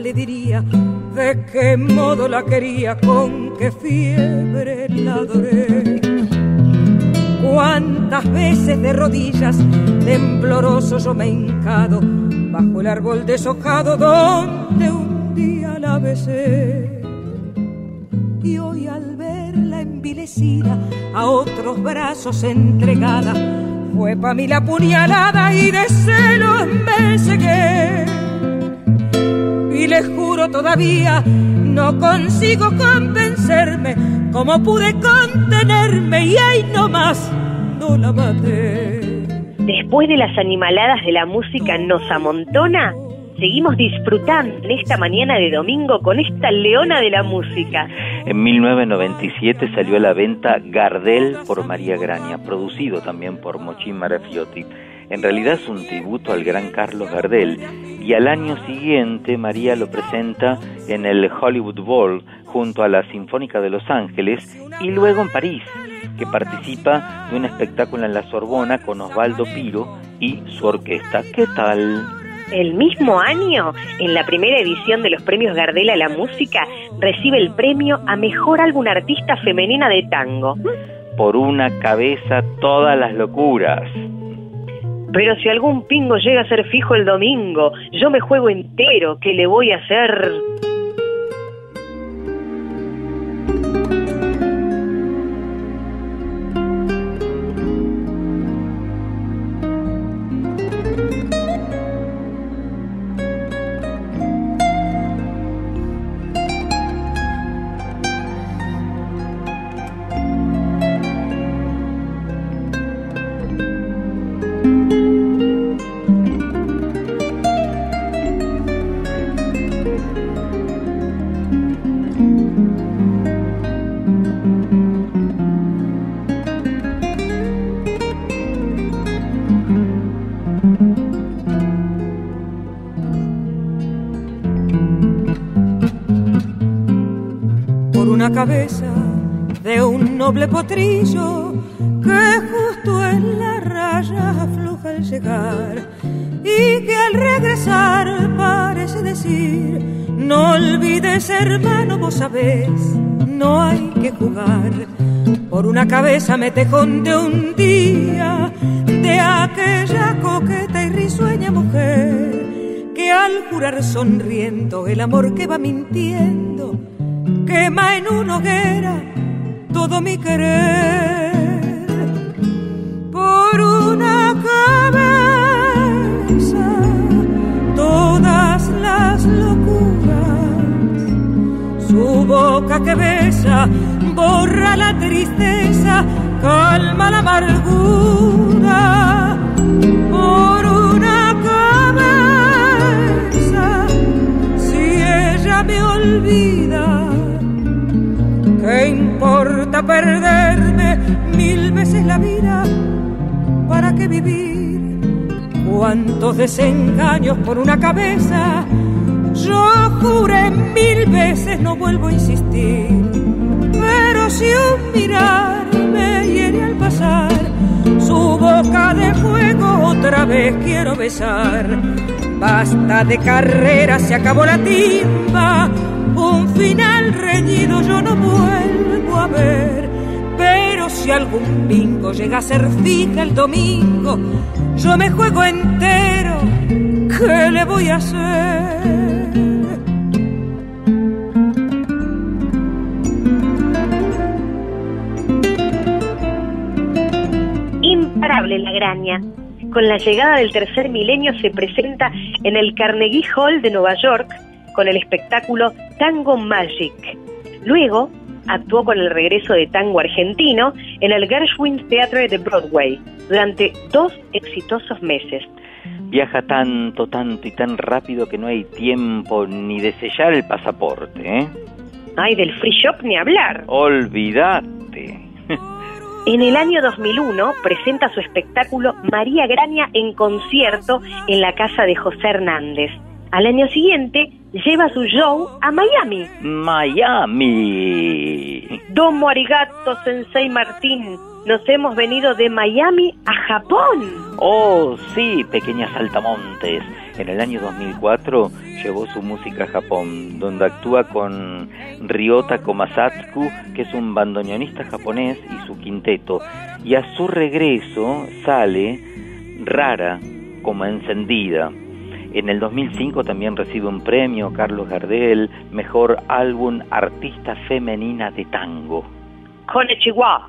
Le diría de qué modo la quería, con qué fiebre la adoré. Cuántas veces de rodillas, tembloroso yo me he hincado bajo el árbol deshojado donde un día la besé. Y hoy al verla envilecida, a otros brazos entregada, fue pa' mí la puñalada y de celos me cegué. Y les juro todavía, no consigo convencerme cómo pude contenerme y ahí nomás no la maté. Después de las animaladas de la música nos amontona, seguimos disfrutando en esta mañana de domingo con esta leona de la música. En 1997 salió a la venta Gardel por María Graña, producido también por Mochín Marafiotti. En realidad es un tributo al gran Carlos Gardel y al año siguiente María lo presenta en el Hollywood Bowl junto a la Sinfónica de Los Ángeles y luego en París, que participa de un espectáculo en la Sorbona con Osvaldo Piro y su orquesta. ¿Qué tal? El mismo año, en la primera edición de los premios Gardel a la música, recibe el premio a Mejor Álbum Artista Femenina de Tango. Por una cabeza todas las locuras. Pero si algún pingo llega a ser fijo el domingo, yo me juego entero, ¿qué le voy a hacer? Cabeza me tejón de un día de aquella coqueta y risueña mujer que al jurar sonriendo el amor que va mintiendo quema en una hoguera todo mi querer. Por una cabeza todas las locuras su boca que besa borra la tristeza calma la amargura por una cabeza si ella me olvida ¿Qué importa perderme mil veces la vida? ¿Para qué vivir? ¿Cuántos desengaños por una cabeza? Yo juré mil veces, no vuelvo a insistir. Pero si un mirar su boca de fuego otra vez quiero besar. Basta de carrera, se acabó la timba un final reñido yo no vuelvo a ver. Pero si algún bingo llega a ser fija el domingo, yo me juego entero. ¿Qué le voy a hacer? Con la llegada del tercer milenio se presenta en el Carnegie Hall de Nueva York con el espectáculo Tango Magic. Luego actuó con el regreso de tango argentino en el Gershwin Theatre de Broadway durante dos exitosos meses. Viaja tanto, tanto y tan rápido que no hay tiempo ni de sellar el pasaporte, ¿eh? Ay, del free shop ni hablar. Olvídate. En el año 2001 presenta su espectáculo María Graña en concierto en la casa de José Hernández. Al año siguiente lleva su show a Miami. Miami. Domo arigato, Sensei Martín. nos hemos venido de Miami a Japón. Oh, sí, pequeñas saltamontes. En el año 2004 llevó su música a Japón, donde actúa con Ryota Komasatsu, que es un bandoneonista japonés, y su quinteto. Y a su regreso sale Rara, como encendida. En el 2005 también recibe un premio Carlos Gardel, mejor álbum artista femenina de tango. Konnichiwa.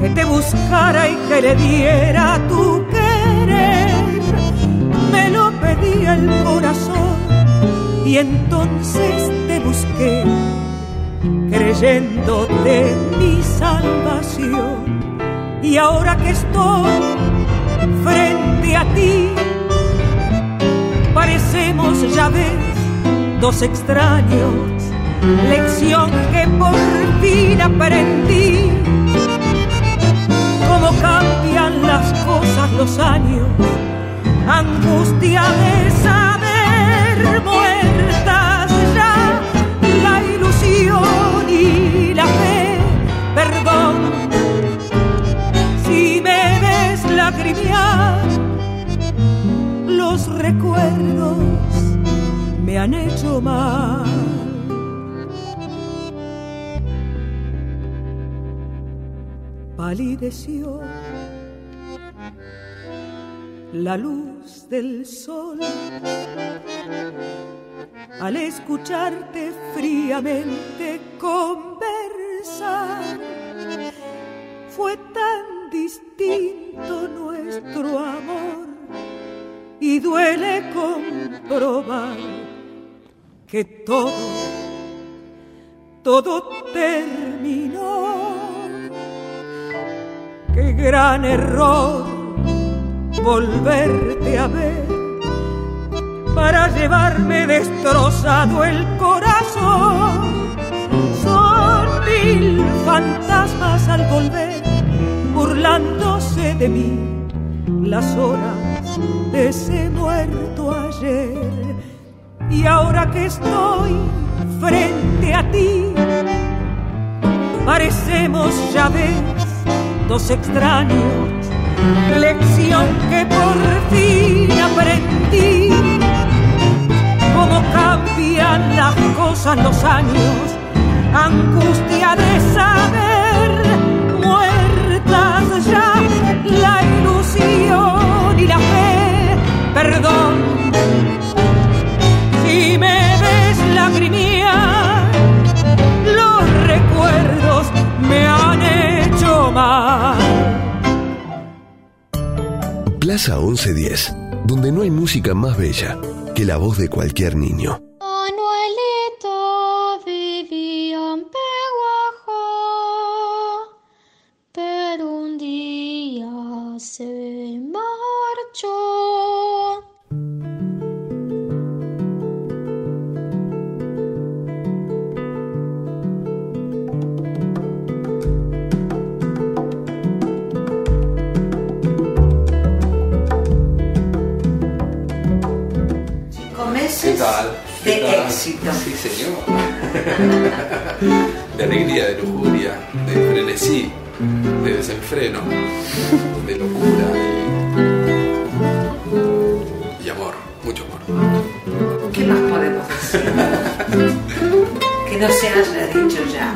que te buscara y que le diera tu querer. Me lo pedía el corazón y entonces te busqué, creyendo de mi salvación. Y ahora que estoy frente a ti, parecemos ya ves dos extraños, lección que por fin aprendí cambian las cosas los años, angustia de saber muertas ya la ilusión y la fe, perdón, si me ves lacrimear, los recuerdos me han hecho mal. Palideció la luz del sol al escucharte fríamente conversar. Fue tan distinto nuestro amor y duele comprobar que todo, todo terminó qué gran error volverte a ver para llevarme destrozado el corazón. Son mil fantasmas al volver, burlándose de mí las horas de ese muerto ayer. Y ahora que estoy frente a ti, parecemos ya ves extraños, lección que por fin aprendí. Cómo cambian las cosas los años, angustia de saber, muertas ya la ilusión y la fe, perdón. Si me ves lagrimía, Plaza 1110, donde no hay música más bella que la voz de cualquier niño. Manuelito vivía en Peguajo, pero un día se marchó. De éxito. Sí, señor. (laughs) de alegría, de lujuria, de frenesí, de desenfreno, de locura y, y amor, mucho amor. ¿Qué más podemos decir? (laughs) que no se haya dicho ya.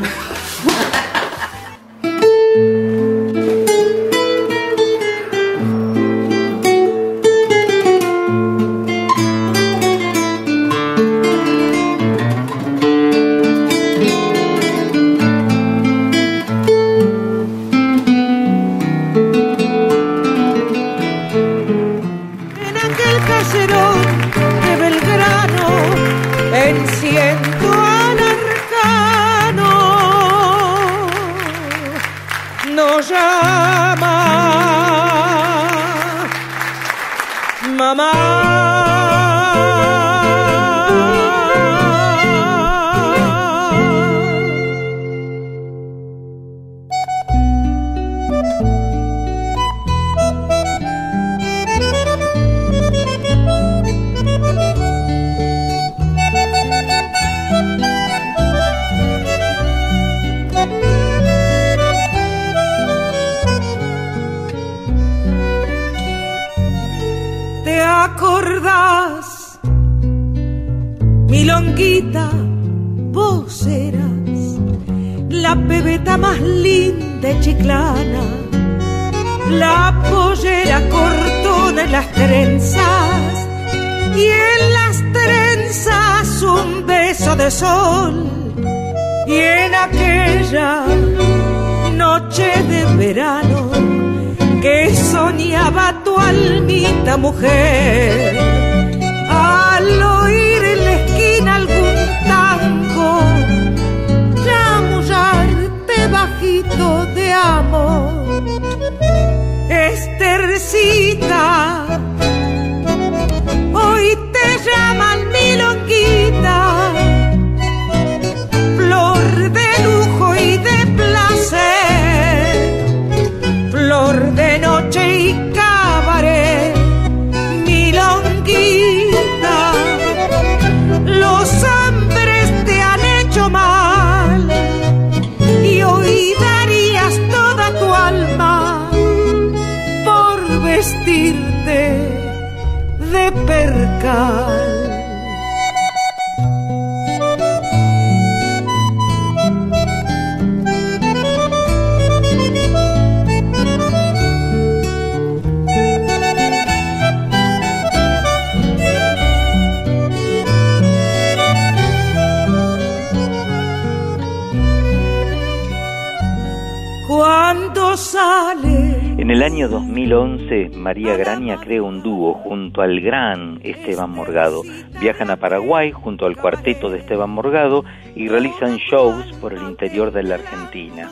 María Graña crea un dúo junto al gran Esteban Morgado. Viajan a Paraguay junto al cuarteto de Esteban Morgado y realizan shows por el interior de la Argentina.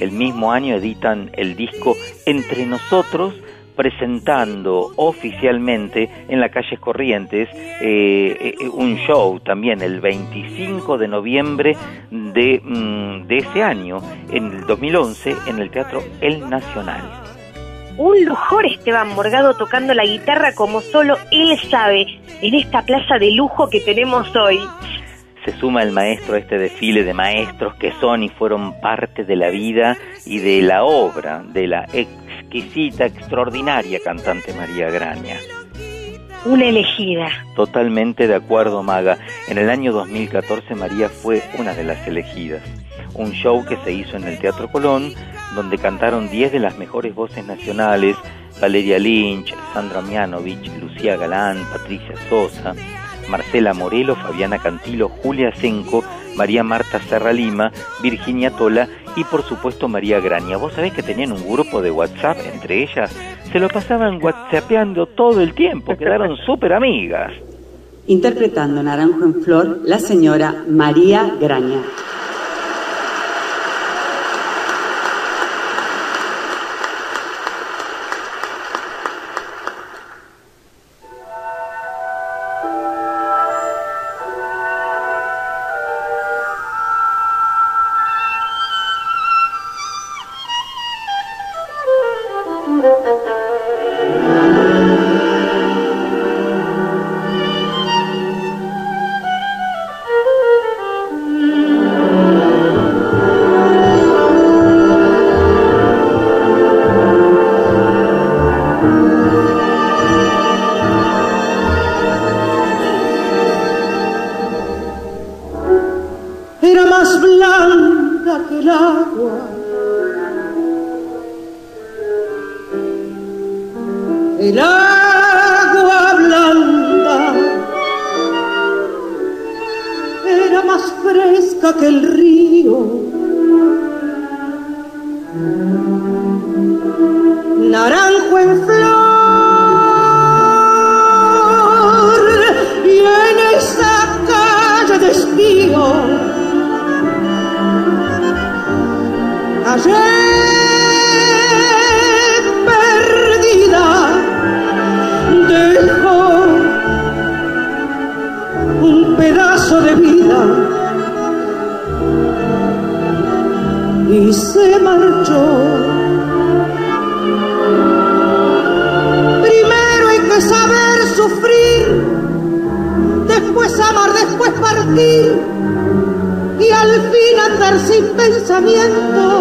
El mismo año editan el disco Entre Nosotros, presentando oficialmente en la calle Corrientes eh, eh, un show también el 25 de noviembre de, mm, de ese año, en el 2011, en el Teatro El Nacional. Un lujor Esteban Morgado tocando la guitarra como solo él sabe en esta plaza de lujo que tenemos hoy. se suma el maestro a este desfile de maestros que son y fueron parte de la vida y de la obra de la exquisita, extraordinaria cantante María Graña. Una elegida. Totalmente de acuerdo, Maga. En el año 2014 María fue una de las elegidas. Un show que se hizo en el Teatro Colón, donde cantaron 10 de las mejores voces nacionales, Valeria Lynch, Sandra Mianovich, Lucía Galán, Patricia Sosa, Marcela Morelo, Fabiana Cantilo, Julia Senco, María Marta Serra Lima, Virginia Tola y por supuesto María Graña. Vos sabés que tenían un grupo de WhatsApp entre ellas, se lo pasaban whatsappeando todo el tiempo, quedaron (laughs) súper amigas. Interpretando Naranjo en Flor, la señora María Graña. pensamiento.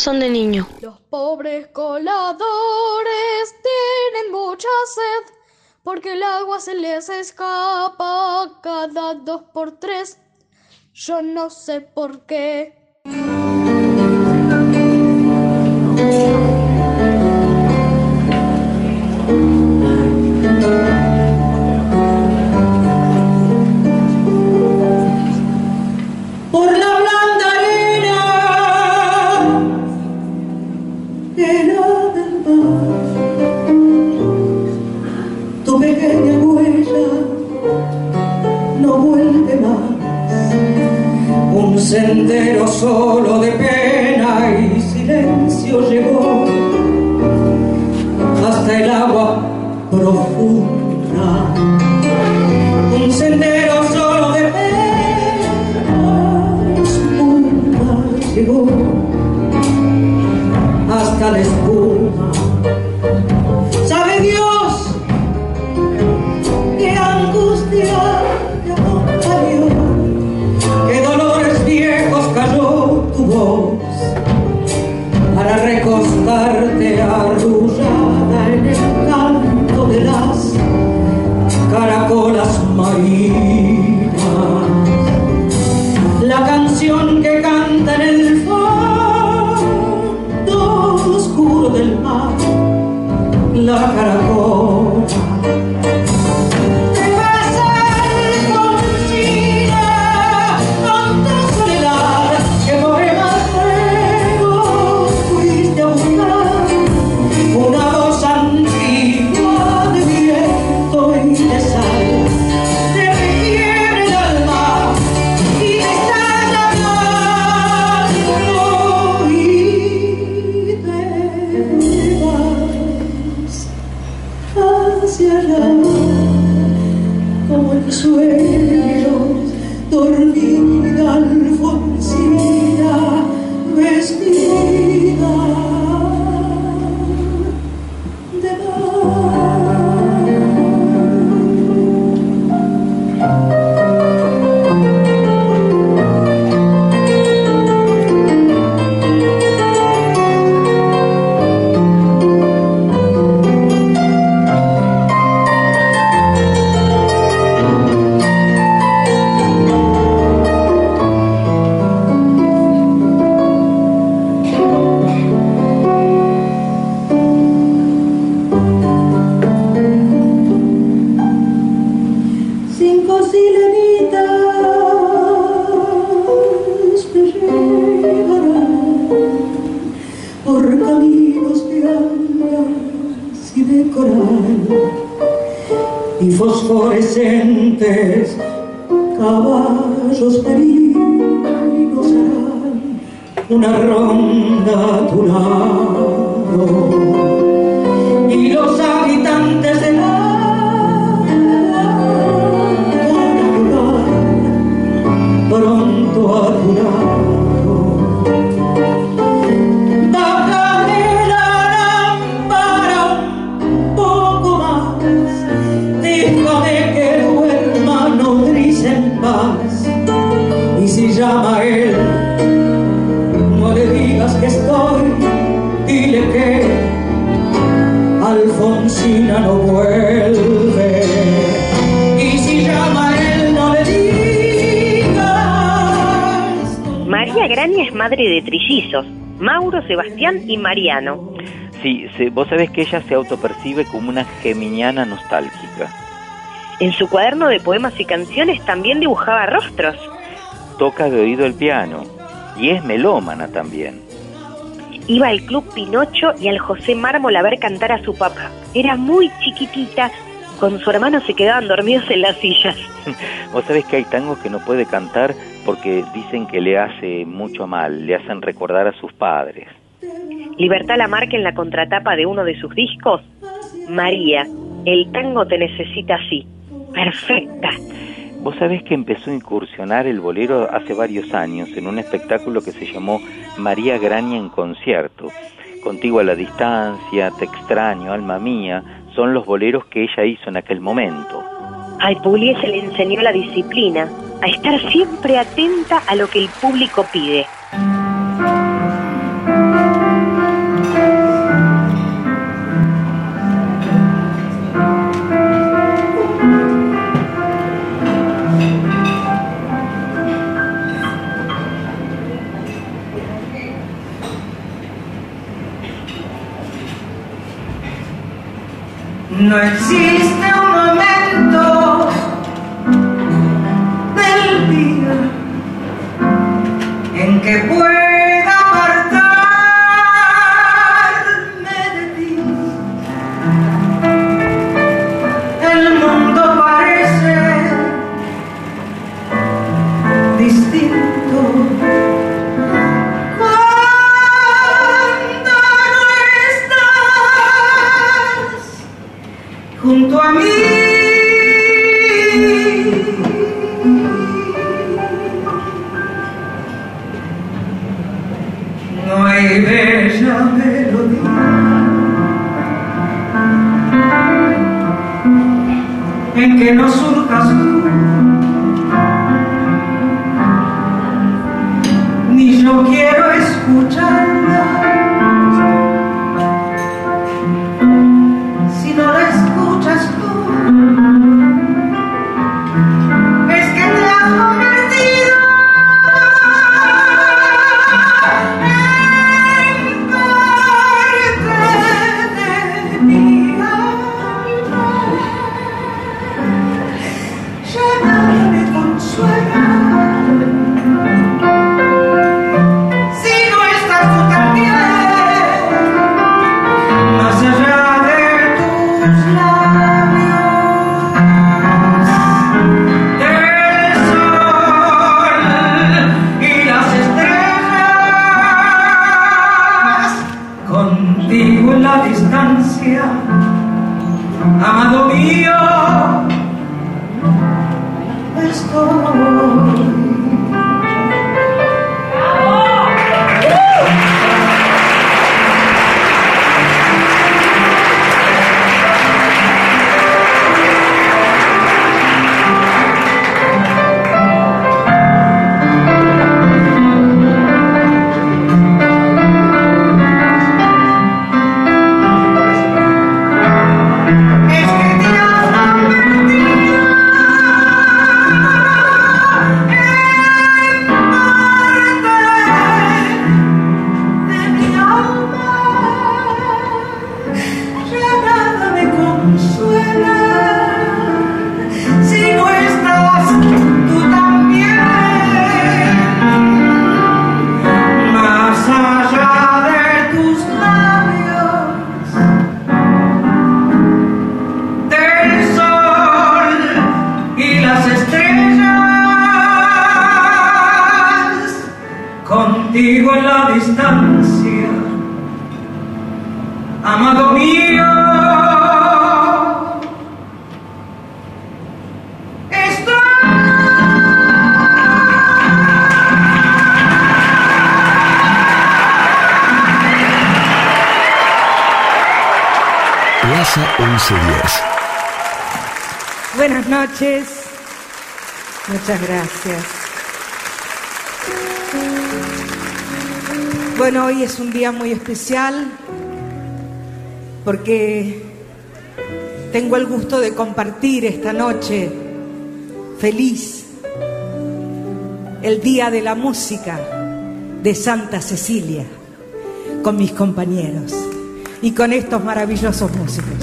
corazón de niño. Los pobres coladores tienen mucha sed, porque el agua se les escapa cada dos por tres. Yo no sé por qué. Por sendero solo de pena. Mariano. Sí, vos sabés que ella se autopercibe como una geminiana nostálgica. En su cuaderno de poemas y canciones también dibujaba rostros. Toca de oído el piano y es melómana también. Iba al Club Pinocho y al José Mármol a ver cantar a su papá. Era muy chiquitita, con su hermano se quedaban dormidos en las sillas. (laughs) Vos sabés que hay tangos que no puede cantar porque dicen que le hace mucho mal, le hacen recordar a sus padres. Libertad Lamarque en la contratapa de uno de sus discos. María, el tango te necesita así. Perfecta. Vos sabés que empezó a incursionar el bolero hace varios años en un espectáculo que se llamó María Graña en concierto. Contigo a la distancia, Te extraño, alma mía, son los boleros que ella hizo en aquel momento. Al Pugliese le enseñó la disciplina, a estar siempre atenta a lo que el público pide. No existe Muchas gracias. Bueno, hoy es un día muy especial porque tengo el gusto de compartir esta noche feliz el Día de la Música de Santa Cecilia con mis compañeros y con estos maravillosos músicos.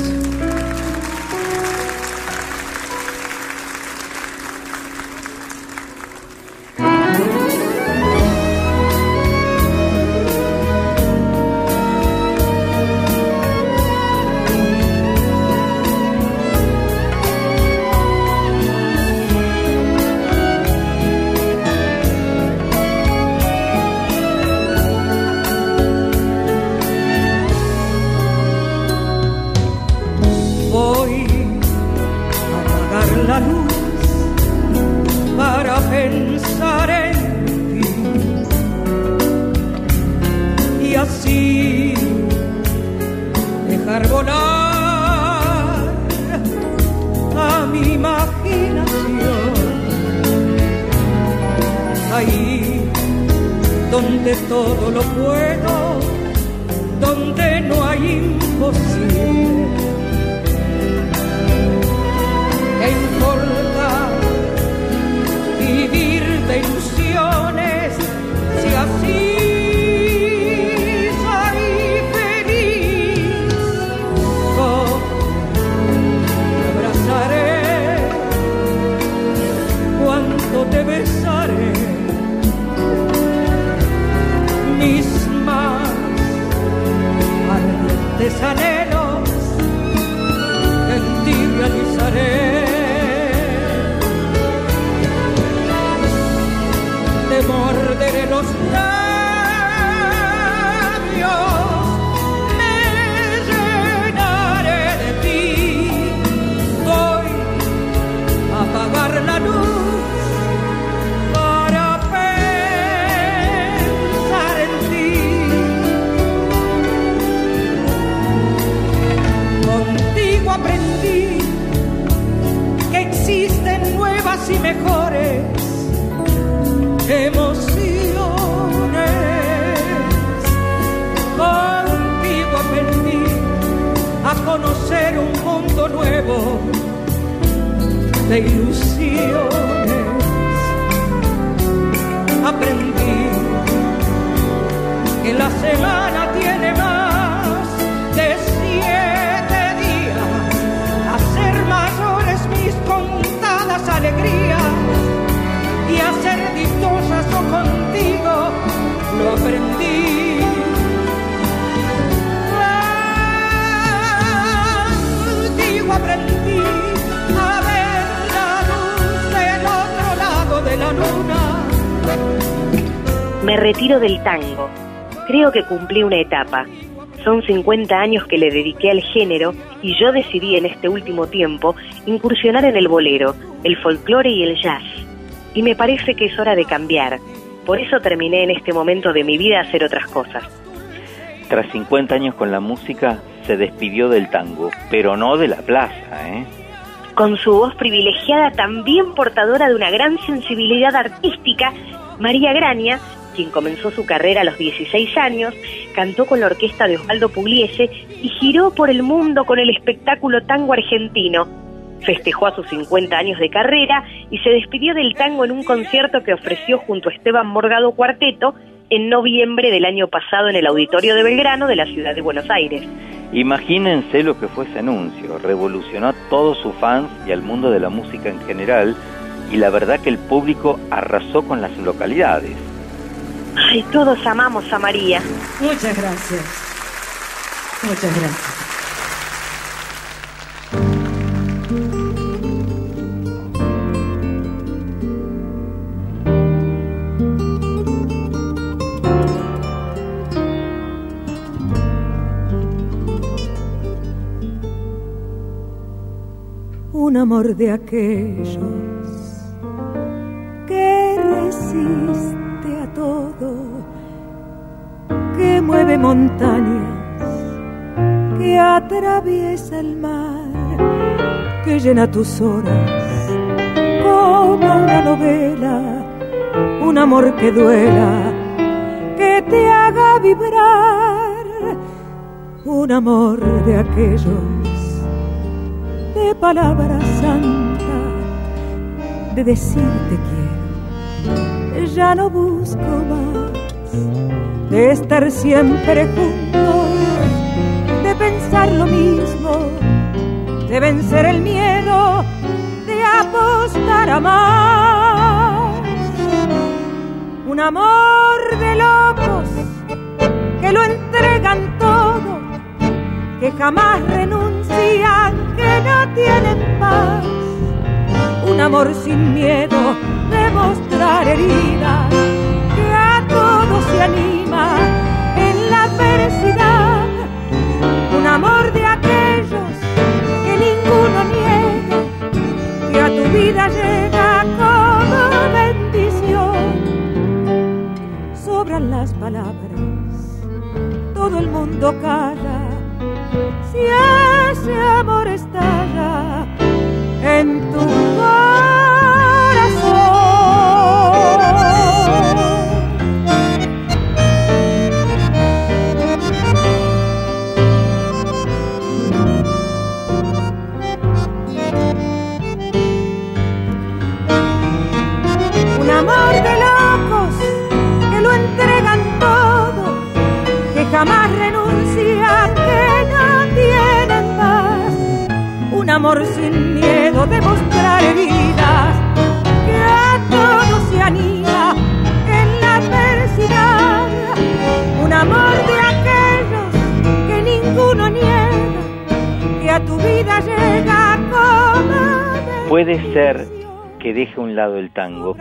Nuevo de ilusiones. Aprendí que la semana tiene más de siete días, hacer mayores mis contadas alegrías y hacer dichosas yo contigo lo aprendí. Aprendí a ver la luz del otro lado de la luna. Me retiro del tango. Creo que cumplí una etapa. Son 50 años que le dediqué al género y yo decidí en este último tiempo incursionar en el bolero, el folclore y el jazz. Y me parece que es hora de cambiar. Por eso terminé en este momento de mi vida a hacer otras cosas. Tras 50 años con la música, se despidió del tango, pero no de la plaza, ¿eh? Con su voz privilegiada, también portadora de una gran sensibilidad artística, María Graña, quien comenzó su carrera a los 16 años, cantó con la orquesta de Osvaldo Pugliese y giró por el mundo con el espectáculo Tango Argentino. Festejó a sus 50 años de carrera y se despidió del tango en un concierto que ofreció junto a Esteban Morgado Cuarteto en noviembre del año pasado en el Auditorio de Belgrano de la ciudad de Buenos Aires. Imagínense lo que fue ese anuncio, revolucionó a todos sus fans y al mundo de la música en general, y la verdad que el público arrasó con las localidades. Ay, todos amamos a María. Muchas gracias. Muchas gracias. Un amor de aquellos que resiste a todo, que mueve montañas, que atraviesa el mar, que llena tus horas como una novela, un amor que duela, que te haga vibrar, un amor de aquellos de palabra santa, de decirte quiero, ya no busco más, de estar siempre juntos, de pensar lo mismo, de vencer el miedo, de apostar a más. Un amor de locos que lo entregan todo, que jamás renuncian que no tienen paz. Un amor sin miedo de mostrar heridas, que a todos se anima en la adversidad. Un amor de aquellos que ninguno niega, que a tu vida llega como bendición. Sobran las palabras, todo el mundo calla si ese amor estalla en tu Un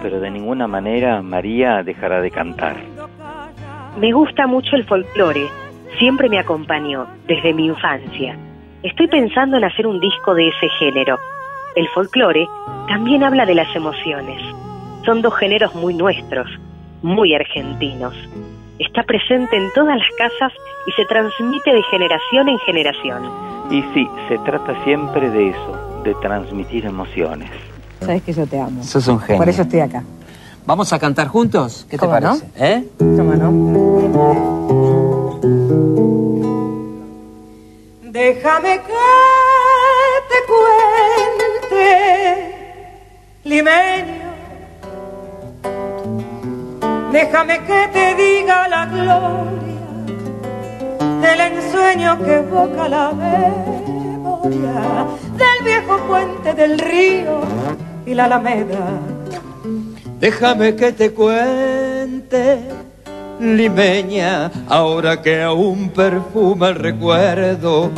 pero de ninguna manera María dejará de cantar. Me gusta mucho el folclore, siempre me acompañó desde mi infancia. Estoy pensando en hacer un disco de ese género. El folclore también habla de las emociones. Son dos géneros muy nuestros, muy argentinos. Está presente en todas las casas y se transmite de generación en generación. Y sí, se trata siempre de eso, de transmitir emociones. Sabes que yo te amo. Sos un genio. Por eso estoy acá. ¿Vamos a cantar juntos? ¿Qué te parece? ¿Eh? ¿Cómo no? Déjame que te cuente, limeño. Déjame que te diga la gloria del ensueño que evoca la del viejo puente del río y la alameda. Déjame que te cuente, limeña, ahora que aún perfuma el recuerdo,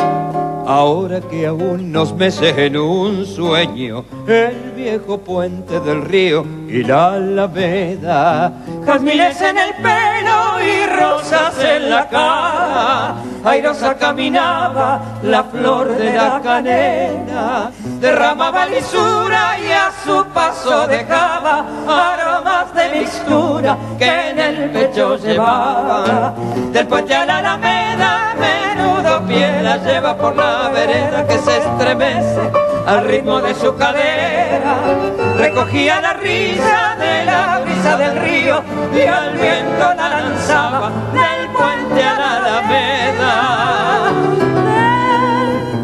ahora que aún nos mece en un sueño el viejo puente del río y la alameda. Jazmines en el pelo rosas en la cara. Airosa caminaba la flor de la canela. Derramaba lisura y a su paso dejaba aromas de mixtura que en el pecho llevaba. Del puente a la alameda, menudo pie la lleva por la vereda que se estremece al ritmo de su cadera. Recogía la risa de la brisa del río y al viento la lanzaba del puente a la alameda.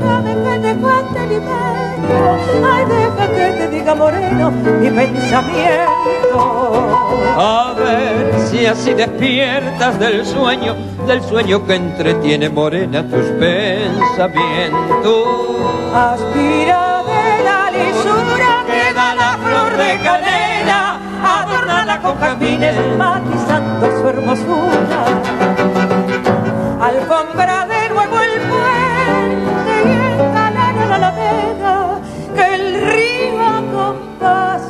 Déjame que te cuente limeño, ay deja que te diga moreno mi pensamiento. A ver si así despiertas del sueño, del sueño que entretiene morena tus pensamientos. Aspira de la lisura que da la flor de canela, adornala con jazmines matizando su hermosura. Alfombra de nuevo el puente y engalana la alameda que el río acompasará.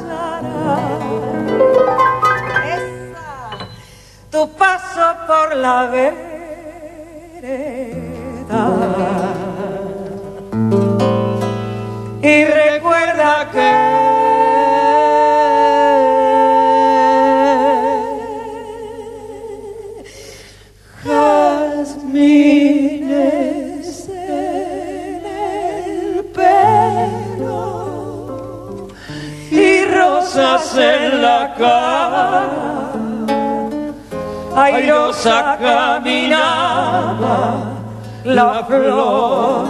Esa, tu paso por la vereda. Y mires en el pelo y rosas en la cara. Airosa caminaba la flor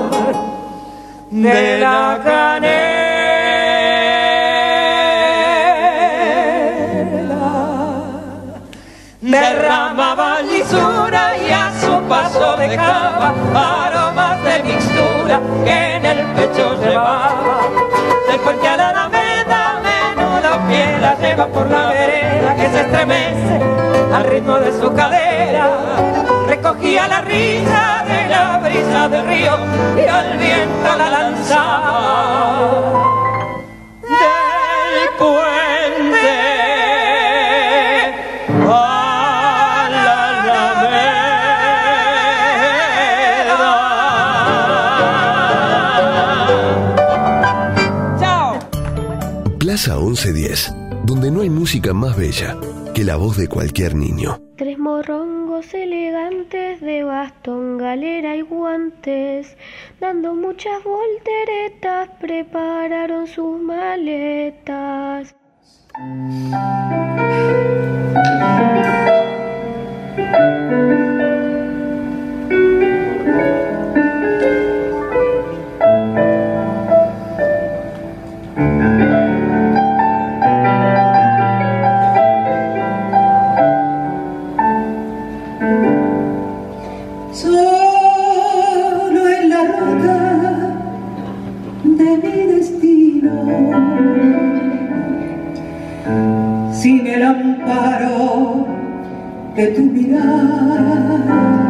de la canela. derramaba lisura a su paso dejaba aromas de mixtura que en el pecho llevaba. Del puente a la alameda, menudo pie la lleva por la vereda que se estremece al ritmo de su cadera. Recogía la risa de la brisa del río y al viento la lanzaba. 1110, donde no hay música más bella que la voz de cualquier niño. Tres morrongos elegantes de bastón, galera y guantes, dando muchas volteretas, prepararon sus maletas. De tu mirada,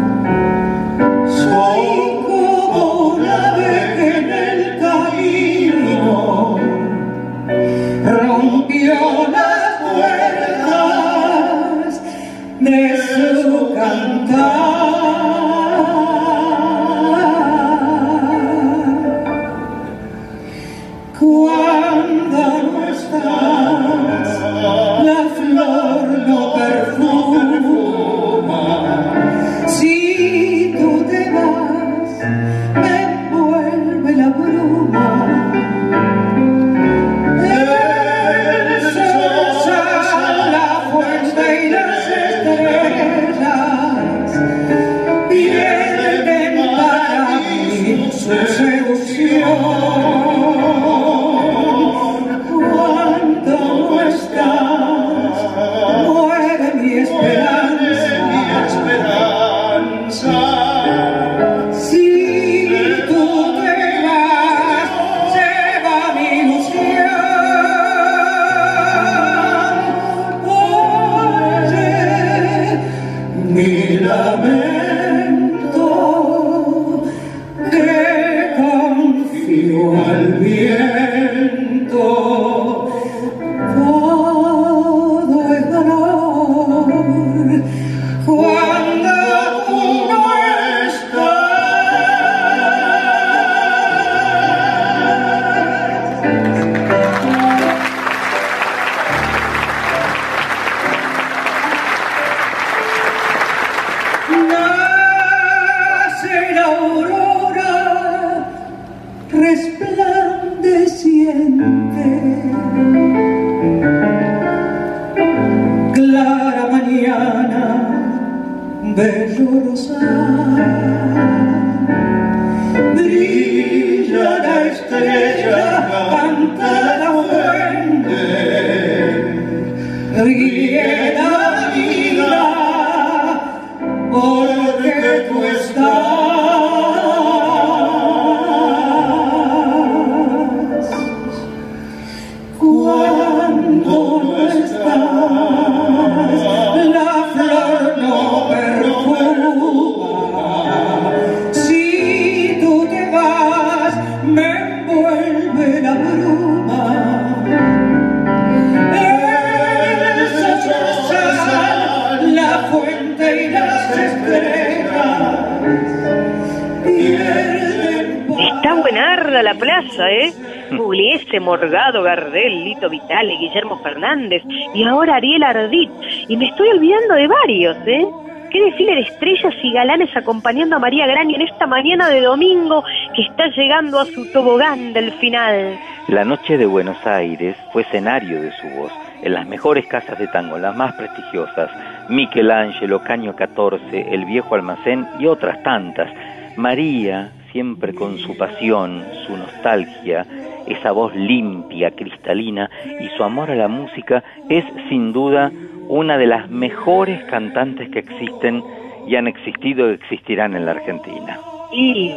Morgado, Gardel, Lito Vitale, Guillermo Fernández y ahora Ariel Ardit. Y me estoy olvidando de varios, ¿eh? Qué desfile de estrellas y galanes acompañando a María Grani en esta mañana de domingo que está llegando a su tobogán del final. La noche de Buenos Aires fue escenario de su voz en las mejores casas de tango, las más prestigiosas, Michelangelo, Caño 14, El Viejo Almacén y otras tantas. María, siempre con su pasión, su nostalgia, esa voz limpia, cristalina y su amor a la música, es sin duda una de las mejores cantantes que existen y han existido y existirán en la Argentina. Y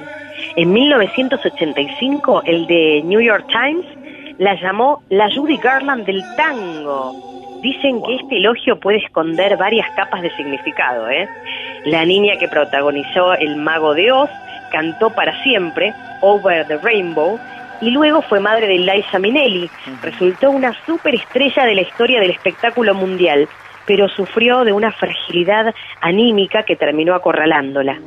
en 1985 el de New York Times la llamó la Judy Garland del tango. Dicen que este elogio puede esconder varias capas de significado. ¿eh? La niña que protagonizó El Mago de Oz cantó para siempre Over the Rainbow y luego fue madre de Liza Minnelli. Resultó una superestrella de la historia del espectáculo mundial, pero sufrió de una fragilidad anímica que terminó acorralándola.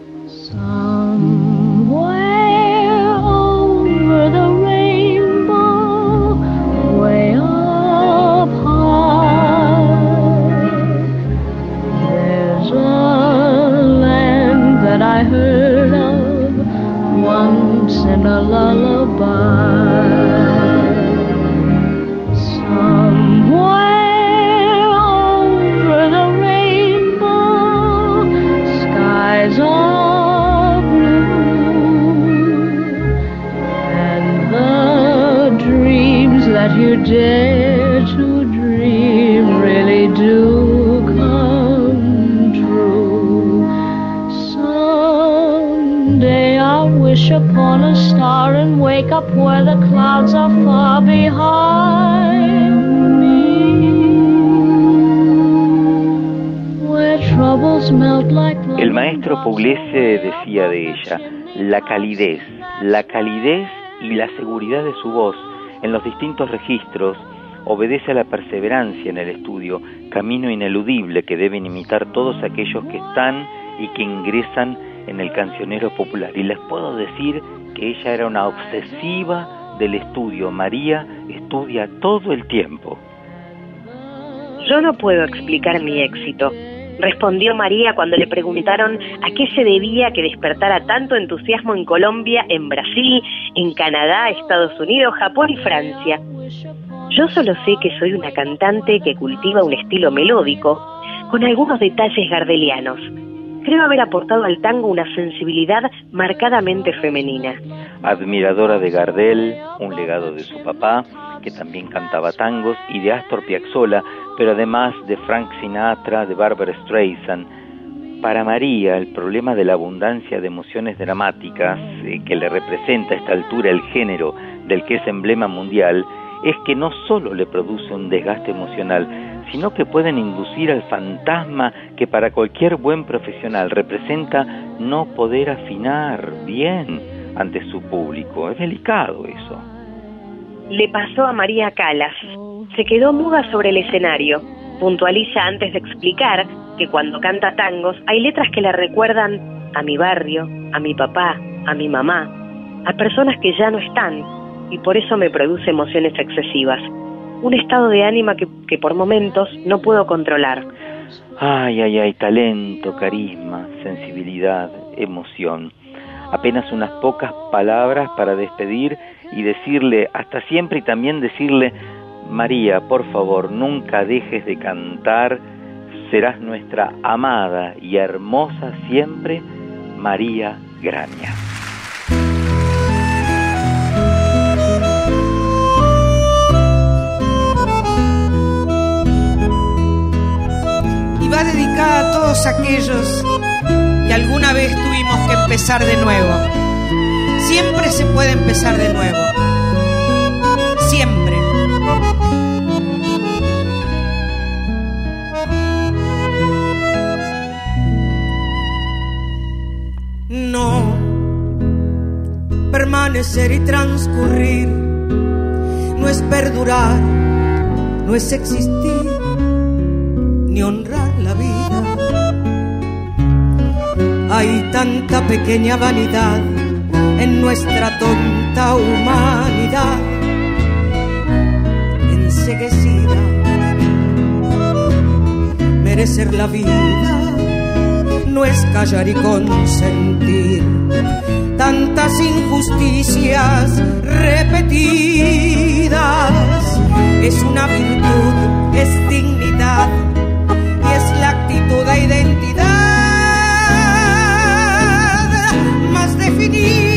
I heard of once in a lullaby. Somewhere over the rainbow, skies are blue, and the dreams that you El maestro Pugliese decía de ella, la calidez, la calidez y la seguridad de su voz en los distintos registros obedece a la perseverancia en el estudio, camino ineludible que deben imitar todos aquellos que están y que ingresan en el cancionero popular. Y les puedo decir que ella era una obsesiva del estudio. María estudia todo el tiempo. Yo no puedo explicar mi éxito, respondió María cuando le preguntaron a qué se debía que despertara tanto entusiasmo en Colombia, en Brasil, en Canadá, Estados Unidos, Japón y Francia. Yo solo sé que soy una cantante que cultiva un estilo melódico, con algunos detalles gardelianos. Creo haber aportado al tango una sensibilidad marcadamente femenina. Admiradora de Gardel, un legado de su papá, que también cantaba tangos, y de Astor Piazzolla, pero además de Frank Sinatra, de Barbara Streisand. Para María, el problema de la abundancia de emociones dramáticas eh, que le representa a esta altura el género del que es emblema mundial es que no solo le produce un desgaste emocional, sino que pueden inducir al fantasma que para cualquier buen profesional representa no poder afinar bien ante su público. Es delicado eso. Le pasó a María Calas. Se quedó muda sobre el escenario. Puntualiza antes de explicar que cuando canta tangos hay letras que le recuerdan a mi barrio, a mi papá, a mi mamá, a personas que ya no están y por eso me produce emociones excesivas. Un estado de ánima que, por momentos no puedo controlar. Ay, ay, ay, talento, carisma, sensibilidad, emoción. Apenas unas pocas palabras para despedir y decirle hasta siempre y también decirle, María, por favor, nunca dejes de cantar, serás nuestra amada y hermosa siempre, María Graña. Va dedicada a todos aquellos que alguna vez tuvimos que empezar de nuevo. Siempre se puede empezar de nuevo. Siempre. No permanecer y transcurrir no es perdurar, no es existir honrar la vida. Hay tanta pequeña vanidad en nuestra tonta humanidad, enseguecida. Merecer la vida no es callar y consentir tantas injusticias repetidas. Es una virtud, es quieres toda identidad más definida.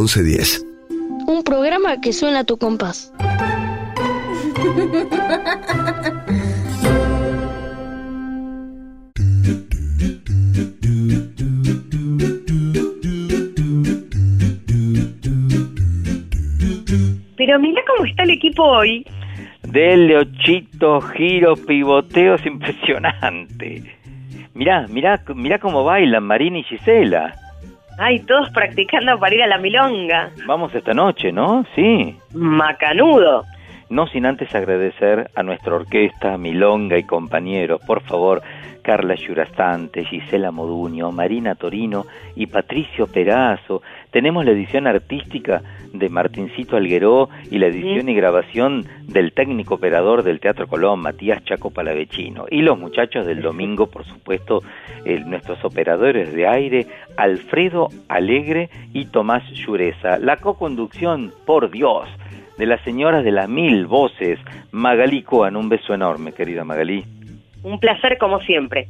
1110. Un programa que suena a tu compás. Pero mira cómo está el equipo hoy. Dele ochitos, giros, pivoteos impresionante. Mirá, mirá, mirá cómo bailan Marina y Gisela. Ay, todos practicando para ir a la milonga. Vamos esta noche, ¿no? Sí. Macanudo. No sin antes agradecer a nuestra orquesta, Milonga y compañeros, por favor, Carla Yurastante, Gisela Moduño, Marina Torino y Patricio Perazo. Tenemos la edición artística de Martincito Algueró y la edición y grabación del técnico operador del Teatro Colón, Matías Chaco Palavecino. Y los muchachos del domingo, por supuesto, eh, nuestros operadores de aire, Alfredo Alegre y Tomás Llureza. La co-conducción, por Dios, de las señoras de las mil voces, Magalí Coan. Un beso enorme, querida Magalí. Un placer como siempre.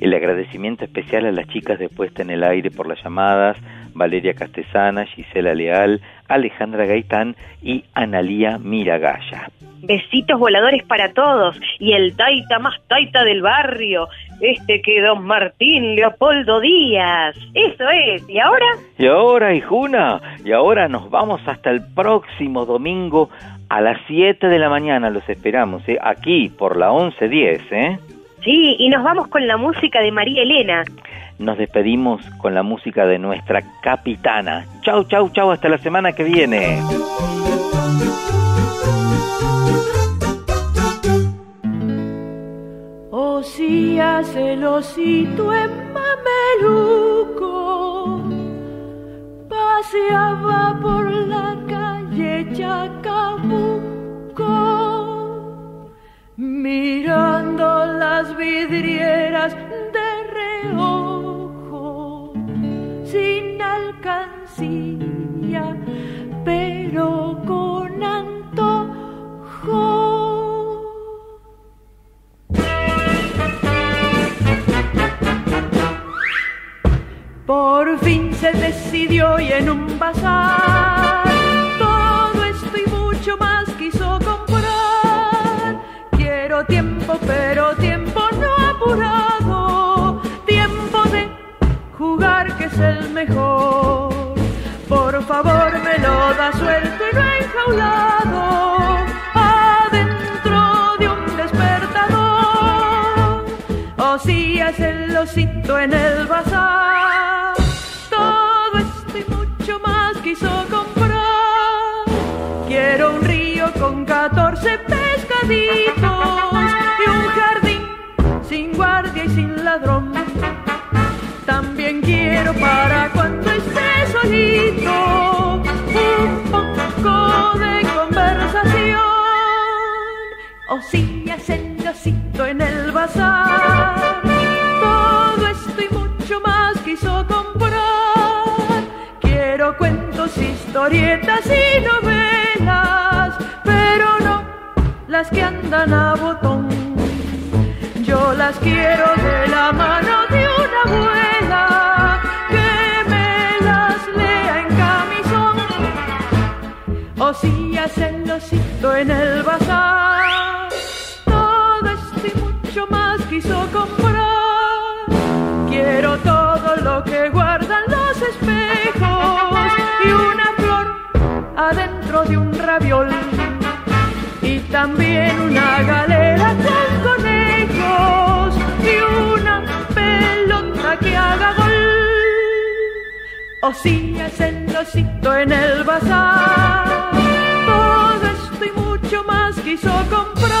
El agradecimiento especial a las chicas de puesta en el aire por las llamadas, Valeria Castesana, Gisela Leal, Alejandra Gaitán y Analía Miragaya. Besitos voladores para todos. Y el taita más taita del barrio. Este que don Martín Leopoldo Díaz. Eso es. ¿Y ahora? Y ahora, hijuna, y ahora nos vamos hasta el próximo domingo a las 7 de la mañana. Los esperamos, ¿eh? aquí por la 11.10, ¿eh? Sí, y nos vamos con la música de María Elena. Nos despedimos con la música de nuestra capitana. Chau, chau, chau, hasta la semana que viene. Osías el osito en mameluco paseaba por la calle Chacabuco mirando las vidrieras Por fin se decidió y en un bazar todo esto y mucho más quiso comprar. Quiero tiempo, pero tiempo no apurado. Tiempo de jugar que es el mejor. Por favor me lo da suelto y no enjaulado. Adentro de un despertador. O si es el osito en el bazar. Y un jardín sin guardia y sin ladrón. También quiero para cuando esté solito un poco de conversación. O si el osito en el bazar. Todo esto y mucho más quiso comprar. Quiero cuentos, historietas y novelas, las que andan a botón. Yo las quiero de la mano de una abuela que me las lea en camisón o si hacen losito en el bazar. Todo esto y mucho más quiso comprar. Quiero todo lo que guardan los espejos y una flor adentro de un raviol también una galera con conejos y una pelota que haga gol. O si hacen losito en el bazar, todo esto y mucho más quiso comprar.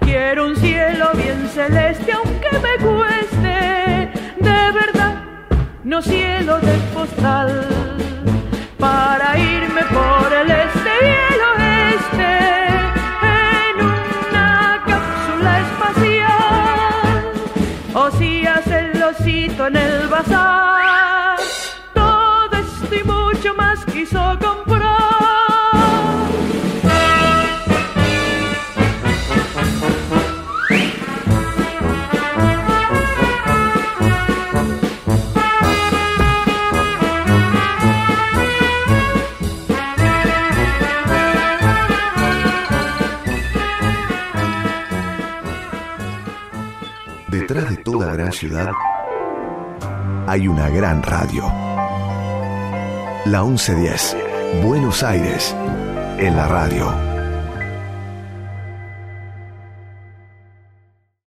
Quiero un cielo bien celeste aunque me cueste, de verdad, no cielo de postal, para irme por el este y el oeste en el bazar, todo esto y mucho más quiso comprar. Detrás de toda gran ciudad hay una gran radio. La 1110, Buenos Aires, en la radio.